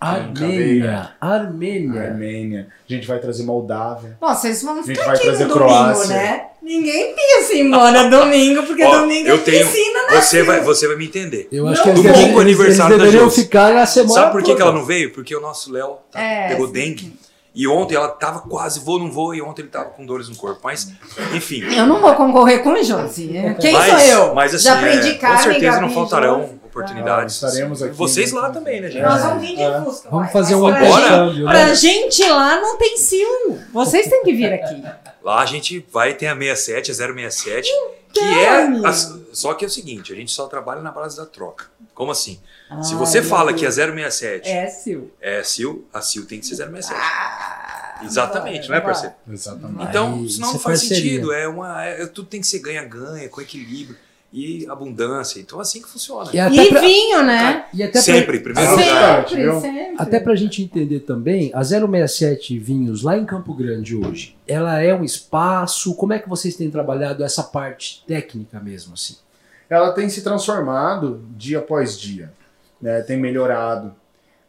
Armênia. Armênia. Armênia. A gente vai trazer Moldávia. Bom, vocês vão gente ficar vai aqui trazer no domingo, Croácia. né? Ninguém pensa em embora domingo, porque Ó, domingo eu é tenho- piscina, né? Você vai, você vai me entender. Eu acho Não, que eles, domingo eles, aniversário eles da deveriam Josi. ficar na semana. Sabe por que, que ela não veio? Porque o nosso Léo tá- É, pegou sim. dengue. E ontem ela tava quase vou, não vou, e ontem ele tava com dores no corpo. Mas, enfim. Eu não vou concorrer com o Josi. Quem mas, sou eu? Mas assim, Já aprendi é, com certeza não faltarão. Oportunidades. Ah, estaremos aqui. Vocês lá também, né, gente? Nós vamos vir de É. Fusca. Vamos fazer um Agora? gente- né? Pra gente lá não tem ciúme. Vocês têm que vir aqui. Lá a gente vai ter a 67, a 067, que Então, é. as- só que é o seguinte, a gente só trabalha na base da troca. Como assim? Se Ai, você fala que a 067 É, Sil. é a SIL, a SIL tem que ser 067. Ah, Exatamente, não é, parceiro? Exatamente. Então, senão não é faz parceria. sentido. É uma, é- tudo tem que ser ganha-ganha, com equilíbrio e abundância. Então, assim que funciona. E até E pra, vinho, né? e até pra- Sempre, em primeiro Sempre. lugar. Sempre, sempre. Até pra gente entender também, a 067 Vinhos lá em Campo Grande hoje, ela é um espaço, como é que vocês têm trabalhado essa parte técnica mesmo, assim? ela tem se transformado dia após dia, né? tem melhorado.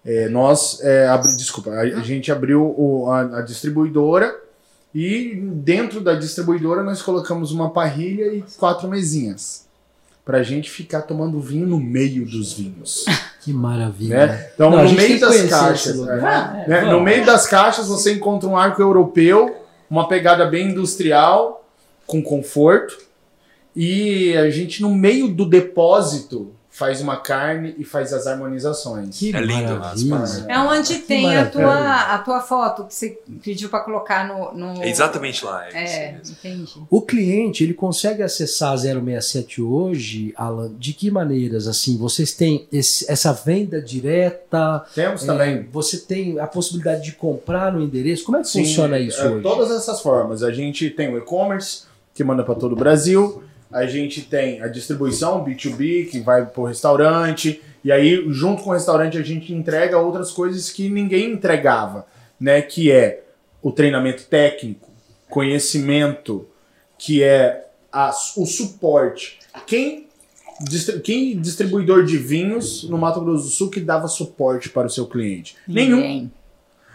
É, nós, é, abri- desculpa, a, a gente abriu o- a, a distribuidora e dentro da distribuidora nós colocamos uma parrilha e quatro mesinhas pra gente ficar tomando vinho no meio dos vinhos. Que maravilha. Né? Então, Não, no meio das caixas, lugar. é, É, né? no meio das caixas você encontra um arco europeu, uma pegada bem industrial, com conforto, e a gente no meio do depósito faz uma carne e faz as harmonizações. Que É lindo, maravilha. É onde Que tem a tua, a tua foto que você pediu pra colocar no. no... É exatamente lá. É, É, entendi. O cliente, ele consegue acessar a 067 hoje, Alan, de que maneiras, assim? Vocês têm esse- essa venda direta? Temos É, também. você tem a possibilidade de comprar no endereço? Como é que Sim, funciona isso é, hoje? Todas essas formas. A gente tem o e-commerce, que manda para todo o Brasil. A gente tem a distribuição B2B, que vai para o restaurante. E aí, junto com o restaurante, a gente entrega outras coisas que ninguém entregava, né? Que é o treinamento técnico, conhecimento, que é a- o suporte. Quem, distri- quem distribuidor de vinhos no Mato Grosso do Sul que dava suporte para o seu cliente? Nenhum.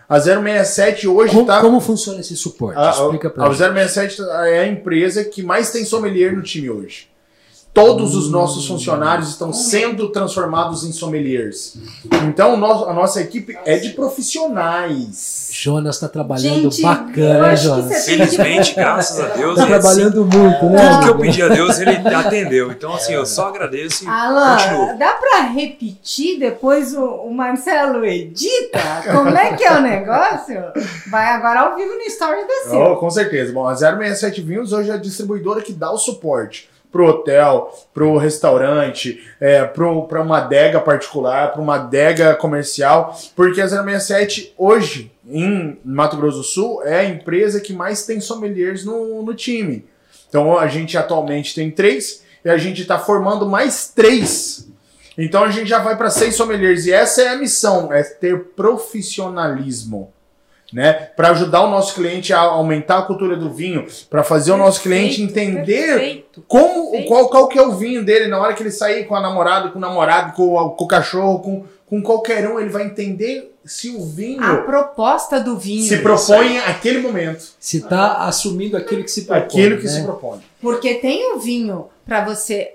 A 067 hoje Como, está como funciona esse suporte? a, Explica pra a, a gente. 067 é a empresa que mais tem sommelier no time hoje. Todos os nossos funcionários estão sendo transformados em sommeliers. Então, a nossa equipe é de profissionais. Jonas tá trabalhando Gente, bacana, né, Jonas? Felizmente, graças a Deus, Tá é assim, trabalhando muito, né? tudo que eu pedi a Deus, ele atendeu. Então, assim, eu só agradeço e Alan, continuo. dá pra repetir depois o, o Marcelo edita? Como é que é o negócio? Vai agora ao vivo no Story da Silva. Oh, com certeza. Bom, a 067 Vinhos hoje é a distribuidora que dá o suporte pro hotel, pro restaurante, é, pro, uma adega particular, pra uma adega comercial, porque a 067 hoje, em Mato Grosso do Sul, é a empresa que mais tem sommeliers no, no time. Então a gente atualmente tem três e a gente está formando mais três. Então a gente já vai para seis sommeliers e essa é a missão, é ter profissionalismo né? Para ajudar o nosso cliente a aumentar a cultura do vinho, para fazer o nosso cliente entender Perfeito. como Perfeito. qual, qual que é o vinho dele na hora que ele sair com a namorada, com o namorado, com, o- com o cachorro, com, com qualquer um, ele vai entender se o vinho A proposta do vinho. se propõe aquele momento, Se tá assumindo aquilo que se propõe, aquilo que né? se propõe. Porque tem o vinho para você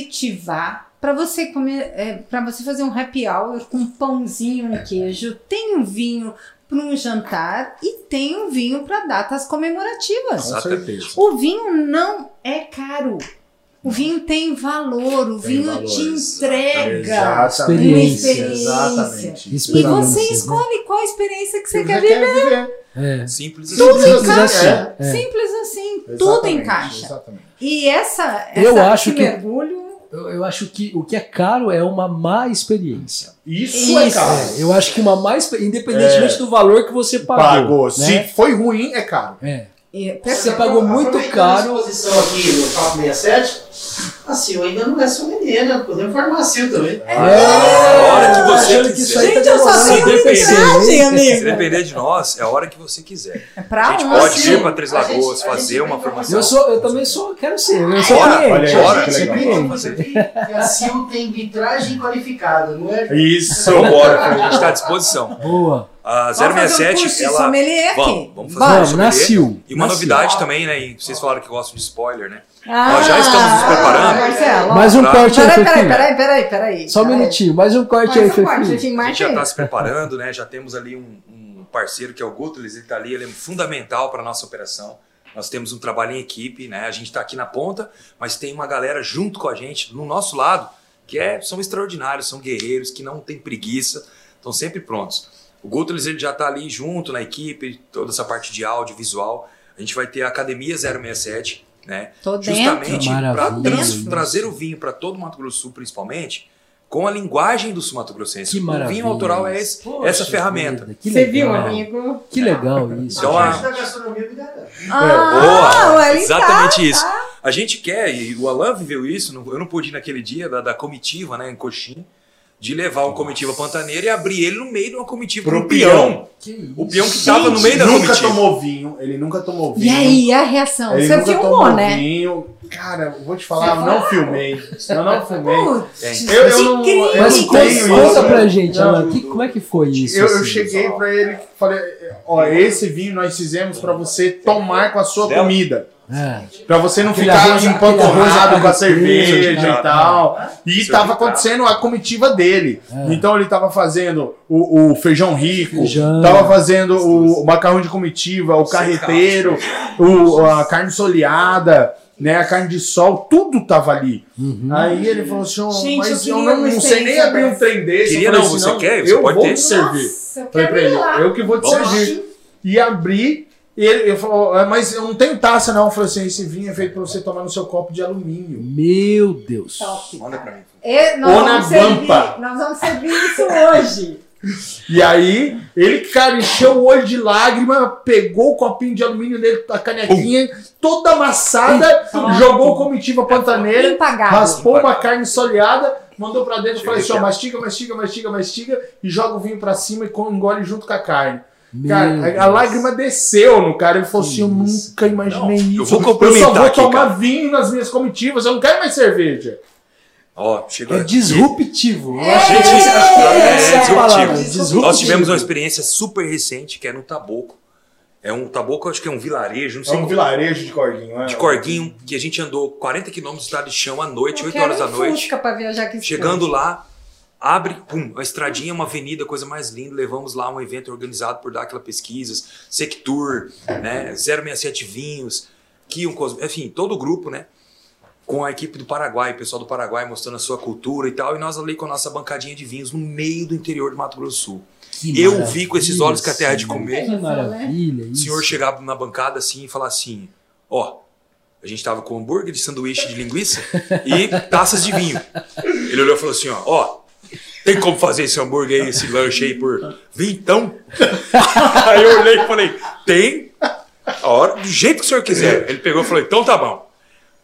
aperitivar, para você comer, para você fazer um happy hour com pãozinho e queijo. Tem um vinho para um jantar e tem um vinho para datas comemorativas. Com Exatamente. certeza. O vinho não é caro. O vinho tem valor, o Tem vinho valor, te entrega. Experiência. Exatamente. E você né? escolhe qual experiência que você Você quer quer viver. viver. É. Simples Tudo assim. Simples assim. É. Simples assim, tudo Exatamente, encaixa. Exatamente. E essa, Eu essa acho esse que- mergulho Eu, eu acho que o que é caro é uma má experiência. Isso, é Isso. caro. É, eu acho que uma má experiência, independentemente do valor que você pagou. Pagou. né? Se foi ruim, é caro. É. E- Você pagou muito caro. A exposição aqui do Papo 67, assim, eu ainda não é sommelier, né? Podemos farmácia também. É, a hora que você achando que quiser. isso aí Gente, tá eu só demorando amigo. Se depender de nós, é a hora que você quiser. É pra A gente pode assim, vir para Três a gente- Lagoas, a gente fazer uma vem formação. Eu, sou, eu também sou, quero ser, eu sou Bora, cliente. olha aí, bora, que legal. cliente. Vamos fazer. Que a Sil tem vitragem qualificada, não é? Isso. Então, bora, a gente está à disposição. Boa. A Vamos fazer um 067, curso de ela. sommelier. Vamos, vamos fazer um Vamos, sommelier. nasceu. E uma Nasceu. novidade também, né? E vocês falaram que gostam de spoiler, né? Ah, Nós já estamos nos preparando. Marcelo, Mais um Pra- corte aí, Peraí, peraí, peraí, peraí, peraí. Só um minutinho, mais um corte aí, Mais um corte, A gente já aí. está se preparando, né? Já temos ali um, um parceiro que é o Gutelis, ele está ali, ele é fundamental para a nossa operação. Nós temos um trabalho em equipe, né? A gente está aqui na ponta, mas tem uma galera junto com a gente, no nosso lado, que é, são extraordinários, são guerreiros, que não têm preguiça, estão sempre prontos. O Gutelis ele já está ali junto na equipe, toda essa parte de áudio, visual. A gente vai ter a Academia 067, né? Tô. Justamente para trazer o vinho para todo o Mato Grosso do Sul, principalmente, com a linguagem do sumatogrossense. Que o maravilha. vinho autoral é esse- Poxa essa ferramenta. vida, que Você viu, legal. amigo? Que legal isso. Então, a da gastronomia. Ah, Boa! ele Exatamente tá, isso. tá. A gente quer, e o Alan viveu isso, eu não pude ir naquele dia da, da comitiva, né, em Coxim, de levar uma comitiva pantaneira e abrir ele no meio de uma comitiva Pro pro peão. Isso. O peão que tava no meio da nunca comitiva. tomou vinho, ele nunca tomou vinho. E aí, a reação? Ele Você nunca filmou, tomou né? vinho. Cara, eu vou te falar, eu não filmei. Eu não filmei. Putz, Eu- eu não- eu Mas não conta, tenho conta isso. pra gente, Não, Alan, que- como é que foi isso? Eu, eu assim? cheguei pra ele e falei: Ó, esse vinho nós fizemos pra você tomar com a sua Dela? comida. É. Pra você não Aquele ficar arroz- empanturrado com a cerveja e tal. E Isso é acontecendo a comitiva dele. É. Então ele tava fazendo o, o feijão rico, Feijão. tava fazendo o macarrão de comitiva, o carreteiro, o, a carne soleada, né, a carne de sol, tudo tava ali. Uhum. Aí ele falou assim, ó, Gente, mas eu eu, não, não sei nem abrir um trem desse. Queria falei não, assim, você quer? Você Eu pode vou ter. te servir. Nossa, eu Falei eu que vou te Vamos. servir. E abri, e ele, ele falou, "Ah, mas eu não tenho taça não. Eu falei assim, esse vinho é feito pra você tomar no seu copo de alumínio. Meu Deus. Top. Manda pra mim. E nós, Ou na vamos servir, nós vamos servir isso hoje. E aí, ele, cara, encheu o olho de lágrima, pegou o copinho de alumínio dele, a canequinha, toda amassada, jogou comitiva pantaneira, Impagável. raspou uma carne soleada, mandou pra dentro e falei assim, ó, mastiga, mastiga, mastiga, mastiga, e joga o vinho pra cima e co- engole junto com a carne. Meu Cara, a, lágrima desceu no cara. Ele falou assim: Eu nunca imaginei Não, isso. eu vou só complementar vou aqui, tomar cara. vinho nas minhas comitivas, eu não quero mais cerveja. Ó, chegou É disruptivo. Eu É, Gente, é, é palavra, disruptivo. disruptivo. Nós tivemos uma experiência super recente que é no Taboco. É um Taboco, acho que é um vilarejo, não É sei um como- vilarejo de corguinho, né? de Corguinho, que a gente andou 40 quilômetros de estrada de chão à noite, Eu 8 quero horas da um noite. Fusca pra viajar aqui Chegando lá, abre, pum, uma estradinha, uma avenida, coisa mais linda. Levamos lá um evento organizado por Dáquila Pesquisas, Sectur, né, 067 Vinhos, Kion Cosme, enfim, todo o grupo, né? Com a equipe do Paraguai, o pessoal do Paraguai mostrando a sua cultura e tal. E nós ali com a nossa bancadinha de vinhos no meio do interior do Mato Grosso do Sul. Que Eu vi com esses olhos que a terra de senhor. comer. Que maravilha. O senhor chegar na bancada assim e falar assim: ó, a gente tava com hambúrguer de sanduíche de linguiça e taças de vinho. Ele olhou e falou assim: ó, ó, tem como fazer esse hambúrguer aí, esse lanche aí por vintão? aí eu olhei e falei: tem, a hora, do jeito que o senhor quiser. Ele pegou e falou: então tá bom.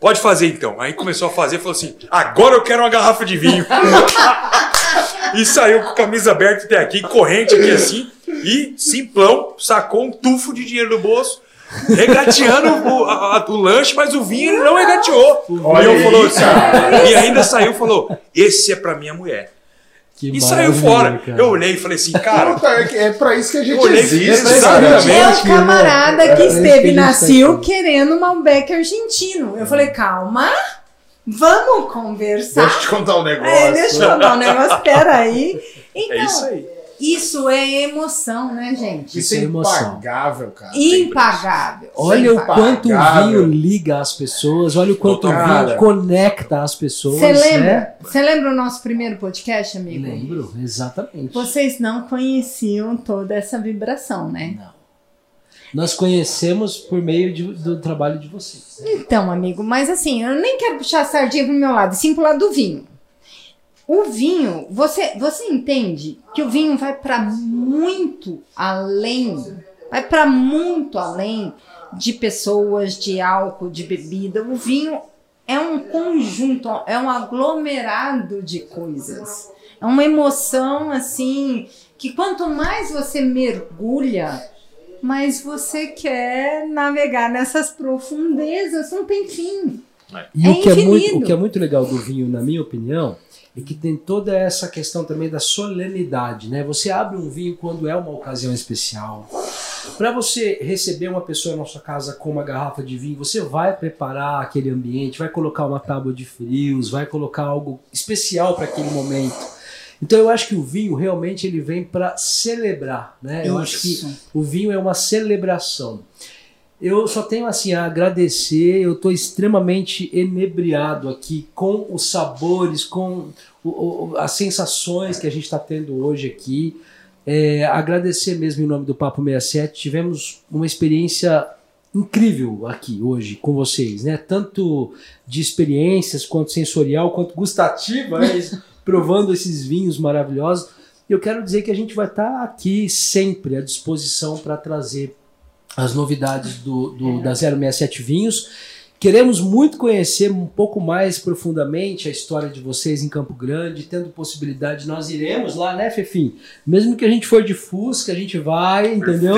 Pode fazer então. Aí começou a fazer e falou assim: agora eu quero uma garrafa de vinho. e saiu com a camisa aberta até aqui, corrente aqui assim, e simplão, sacou um tufo de dinheiro do bolso, regateando o, a- a- o lanche, mas o vinho ele não regateou. Olha e eu falou assim, e ainda saiu e falou: esse é pra minha mulher. Que E saiu fora. cara. Eu olhei e falei assim, cara, Puta, é, que- é pra isso que a gente olhei- existe, Exatamente. sabe? É o camarada é que esteve gente na tá CIL aqui. querendo um Malbec argentino. Eu falei, calma, vamos conversar. Deixa eu te contar um negócio. É, deixa eu contar um negócio, peraí. Então, é isso aí. Isso é emoção, né, gente? Isso é Isso é emoção. impagável, cara. Impagável. Olha o Impagável. quanto o vinho liga as pessoas, olha o quanto o Cara. vinho conecta as pessoas. Você lembra? Né? Você lembra o nosso primeiro podcast, amigo? Lembro, exatamente. Vocês não conheciam toda essa vibração, né? Não. Nós conhecemos por meio de- do trabalho de vocês. Então, amigo, mas assim, eu nem quero puxar a sardinha pro meu lado, sim pro lado do vinho. O vinho, você, você entende que o vinho vai para muito além, vai para muito além de pessoas, de álcool, de bebida. O vinho é um conjunto, é um aglomerado de coisas. É uma emoção assim que quanto mais você mergulha, mais você quer navegar nessas profundezas, não tem fim. E É o, que é muito, o que é muito legal do vinho, na minha opinião, é que tem toda essa questão também da solenidade, né? Você abre um vinho quando é uma ocasião especial. Para você receber uma pessoa na sua casa com uma garrafa de vinho, você vai preparar aquele ambiente, vai colocar uma tábua de frios, vai colocar algo especial para aquele momento. Então eu acho que o vinho realmente ele vem para celebrar, né? Eu acho que o vinho é uma celebração. Eu só tenho assim a agradecer, eu estou extremamente enebriado aqui com os sabores, com o- o- as sensações que a gente está tendo hoje aqui. É, agradecer mesmo em nome do Papo 67, tivemos uma experiência incrível aqui hoje com vocês, né? Tanto de experiências, quanto sensorial, quanto gustativa, né? provando esses vinhos maravilhosos. E eu quero dizer que a gente vai estar aqui sempre à disposição para trazer as novidades do, do, da 067 Vinhos. Queremos muito conhecer um pouco mais profundamente a história de vocês em Campo Grande, tendo possibilidade, nós iremos lá, né, Fefim? Mesmo que a gente for de Fusca, a gente vai, entendeu?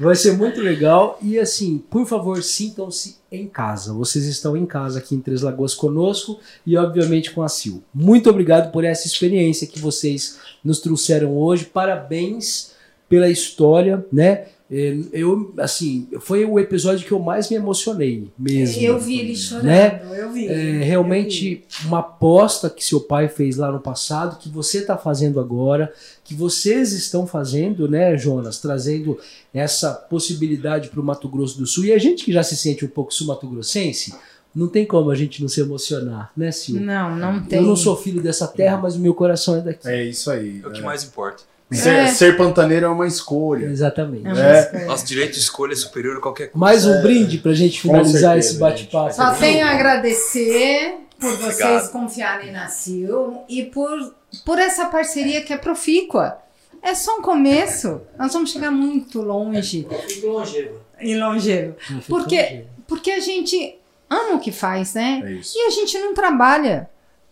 Vai ser muito legal. E assim, por favor, sintam-se em casa. Vocês estão em casa aqui em Três Lagoas conosco e, obviamente, com a Sil. Muito obrigado por essa experiência que vocês nos trouxeram hoje. Parabéns pela história, né? Eu, assim, foi o episódio que eu mais me emocionei mesmo. Eu vi ele chorando, Né? eu vi. É, realmente uma aposta que seu pai fez lá no passado, que você está fazendo agora, que vocês estão fazendo, né, Jonas? Trazendo essa possibilidade para o Mato Grosso do Sul. E a gente que já se sente um pouco sul-mato-grossense, não tem como a gente não se emocionar, né, Sil? Não, não tem. Eu não sou filho dessa terra, mas o meu coração é daqui. É isso aí. É o que é. mais importa. Ser, É. ser pantaneiro é uma escolha. Exatamente. É uma É. escolha. Nosso direito de escolha é superior a qualquer coisa. Mais um brinde pra gente Com finalizar certeza, esse bate-papo. Só tenho a agradecer por vocês Obrigado. confiarem na Sil e por, por essa parceria que é profícua. É só um começo. Nós vamos chegar muito longe longevo. e longevo. Não fica Porque, longe. porque a gente ama o que faz, né? É isso. E a gente não trabalha.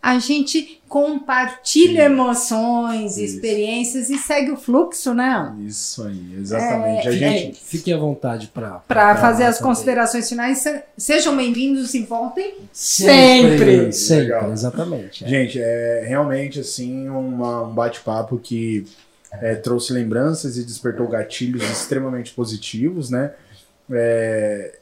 A gente compartilha emoções, Isso. experiências e segue o fluxo, né? Isso aí, exatamente. É, a gente. Fiquem à vontade para Para fazer as bem. considerações finais, se- sejam bem-vindos e voltem. Sempre, Sempre. sempre, exatamente. é. Gente, é realmente assim uma- um bate-papo que é, trouxe lembranças e despertou gatilhos extremamente positivos, né? É,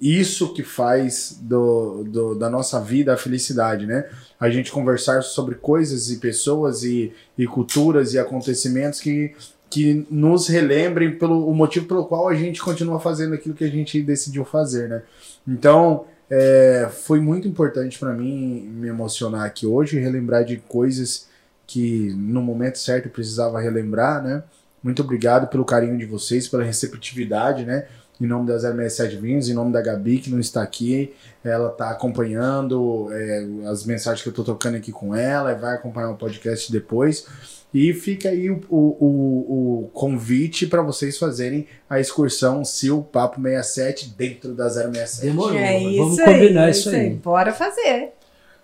isso que faz do, do- da nossa vida a felicidade, né? A gente conversar sobre coisas e pessoas e, e culturas e acontecimentos que, que nos relembrem pelo o motivo pelo qual a gente continua fazendo aquilo que a gente decidiu fazer, né? Então, é, foi muito importante para mim me emocionar aqui hoje relembrar de coisas que no momento certo precisava relembrar, né? Muito obrigado pelo carinho de vocês, pela receptividade, né? Em nome da 067 Vinhos, em nome da Gabi, que não está aqui, ela está acompanhando é, as mensagens que eu estou trocando aqui com ela, vai acompanhar o podcast depois. E fica aí o, o, o- convite para vocês fazerem a excursão Sil Papo 67 dentro da 067. Demorou. É Vamos combinar aí, isso aí. Bora fazer.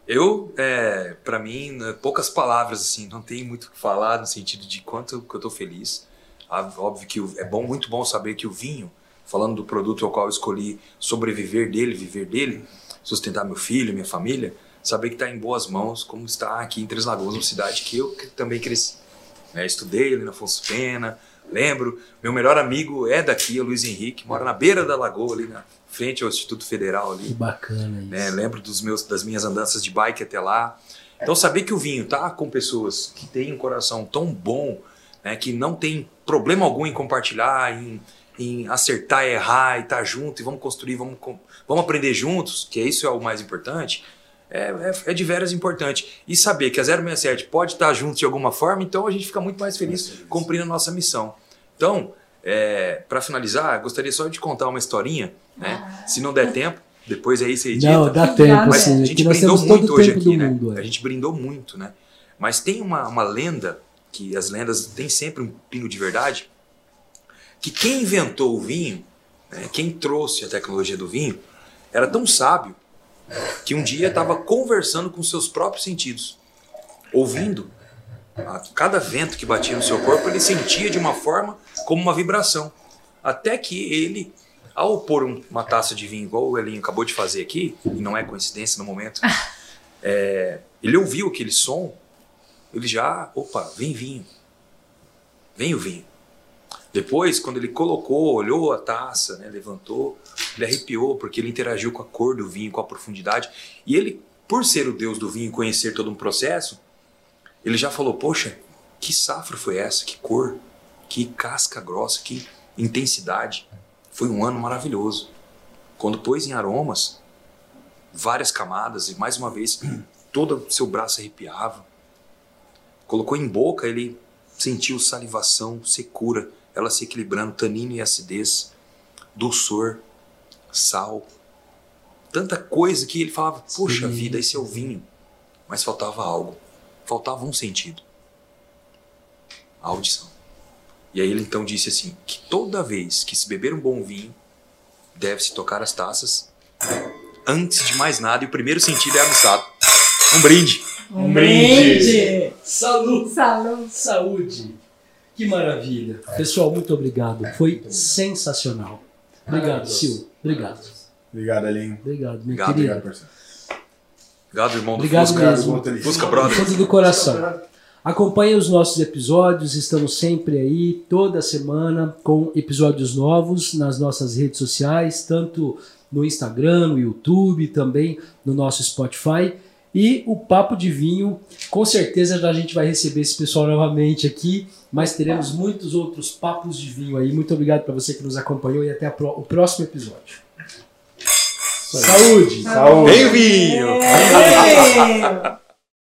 Eu, é, para mim, né, poucas palavras, assim, não tem muito o que falar no sentido de quanto que eu tô feliz. Ah, Óbvio que é bom, muito bom saber que o vinho, falando do produto ao qual eu escolhi sobreviver dele, viver dele, sustentar meu filho, minha família, saber que está em boas mãos, como está aqui em Três Lagoas, uma cidade que eu também cresci. né? Estudei ali na Afonso Pena, lembro, meu melhor amigo é daqui, é o Luiz Henrique, mora na beira da lagoa, ali na frente ao Instituto Federal ali Que bacana isso. né? Lembro dos meus, das minhas andanças de bike até lá. Então saber que o vinho tá com pessoas que têm um coração tão bom, né, que não tem problema algum em compartilhar, em, em acertar, errar e estar junto e vamos construir, vamos, vamos aprender juntos, que isso é o mais importante. É, é, é de veras importante. E saber que a 067 pode estar junto de alguma forma, então a gente fica muito mais feliz cumprindo a nossa missão. Então, para finalizar, gostaria só de contar uma historinha, né? Se não der tempo, depois aí você edita. Não, dá tempo, Mas assim, a aqui gente nós brindou muito hoje aqui, né? mundo. A é. gente brindou muito, né? Mas tem uma, uma lenda, que as lendas têm sempre um pingo de verdade, que quem inventou o vinho, né, quem trouxe a tecnologia do vinho, era tão sábio que um dia estava conversando com seus próprios sentidos, ouvindo a cada vento que batia no seu corpo, ele sentia de uma forma como uma vibração. Até que ele, ao pôr um- uma taça de vinho, igual o Elinho acabou de fazer aqui, e não é coincidência no momento, é, ele ouviu aquele som, ele já, opa, vem vinho. Vem o vinho. Depois, quando ele colocou, olhou a taça, né, levantou, ele arrepiou porque ele interagiu com a cor do vinho, com a profundidade. E ele, por ser o deus do vinho e conhecer todo um processo, ele já falou: Poxa, que safra foi essa? Que cor, que casca grossa, que intensidade. Foi um ano maravilhoso. Quando pôs em aromas, várias camadas, e mais uma vez, todo o seu braço arrepiava. Colocou em boca, ele sentiu salivação, secura, ela se equilibrando, tanino e acidez, dulçor, sal. Tanta coisa que ele falava, poxa Sim. vida, esse é o vinho. Mas faltava algo. faltava um sentido: a audição. E aí ele então disse assim: que toda vez que se beber um bom vinho, deve-se tocar as taças antes de mais nada, e o primeiro sentido é aguçado. Um brinde. Um brinde. Saúde! Salão. Saúde! Que maravilha. Pessoal, muito obrigado. Foi sensacional. Obrigado, Sil. Obrigado. Obrigado, Aline. Obrigado, minha Obrigado, querida. Obrigado, parceiro. Obrigado, irmão do Obrigado Fusca. mesmo. Fusca Brother. Fundo do coração. Acompanhe os nossos episódios, estamos sempre aí, toda semana, com episódios novos nas nossas redes sociais, tanto no Instagram, no YouTube, também no nosso Spotify. E o Papo de Vinho, com certeza já a gente vai receber esse pessoal novamente aqui, mas teremos muitos outros papos de vinho aí. Muito obrigado para você que nos acompanhou e até a pró- o próximo episódio. Saúde! Saúde. Bem vinho! É.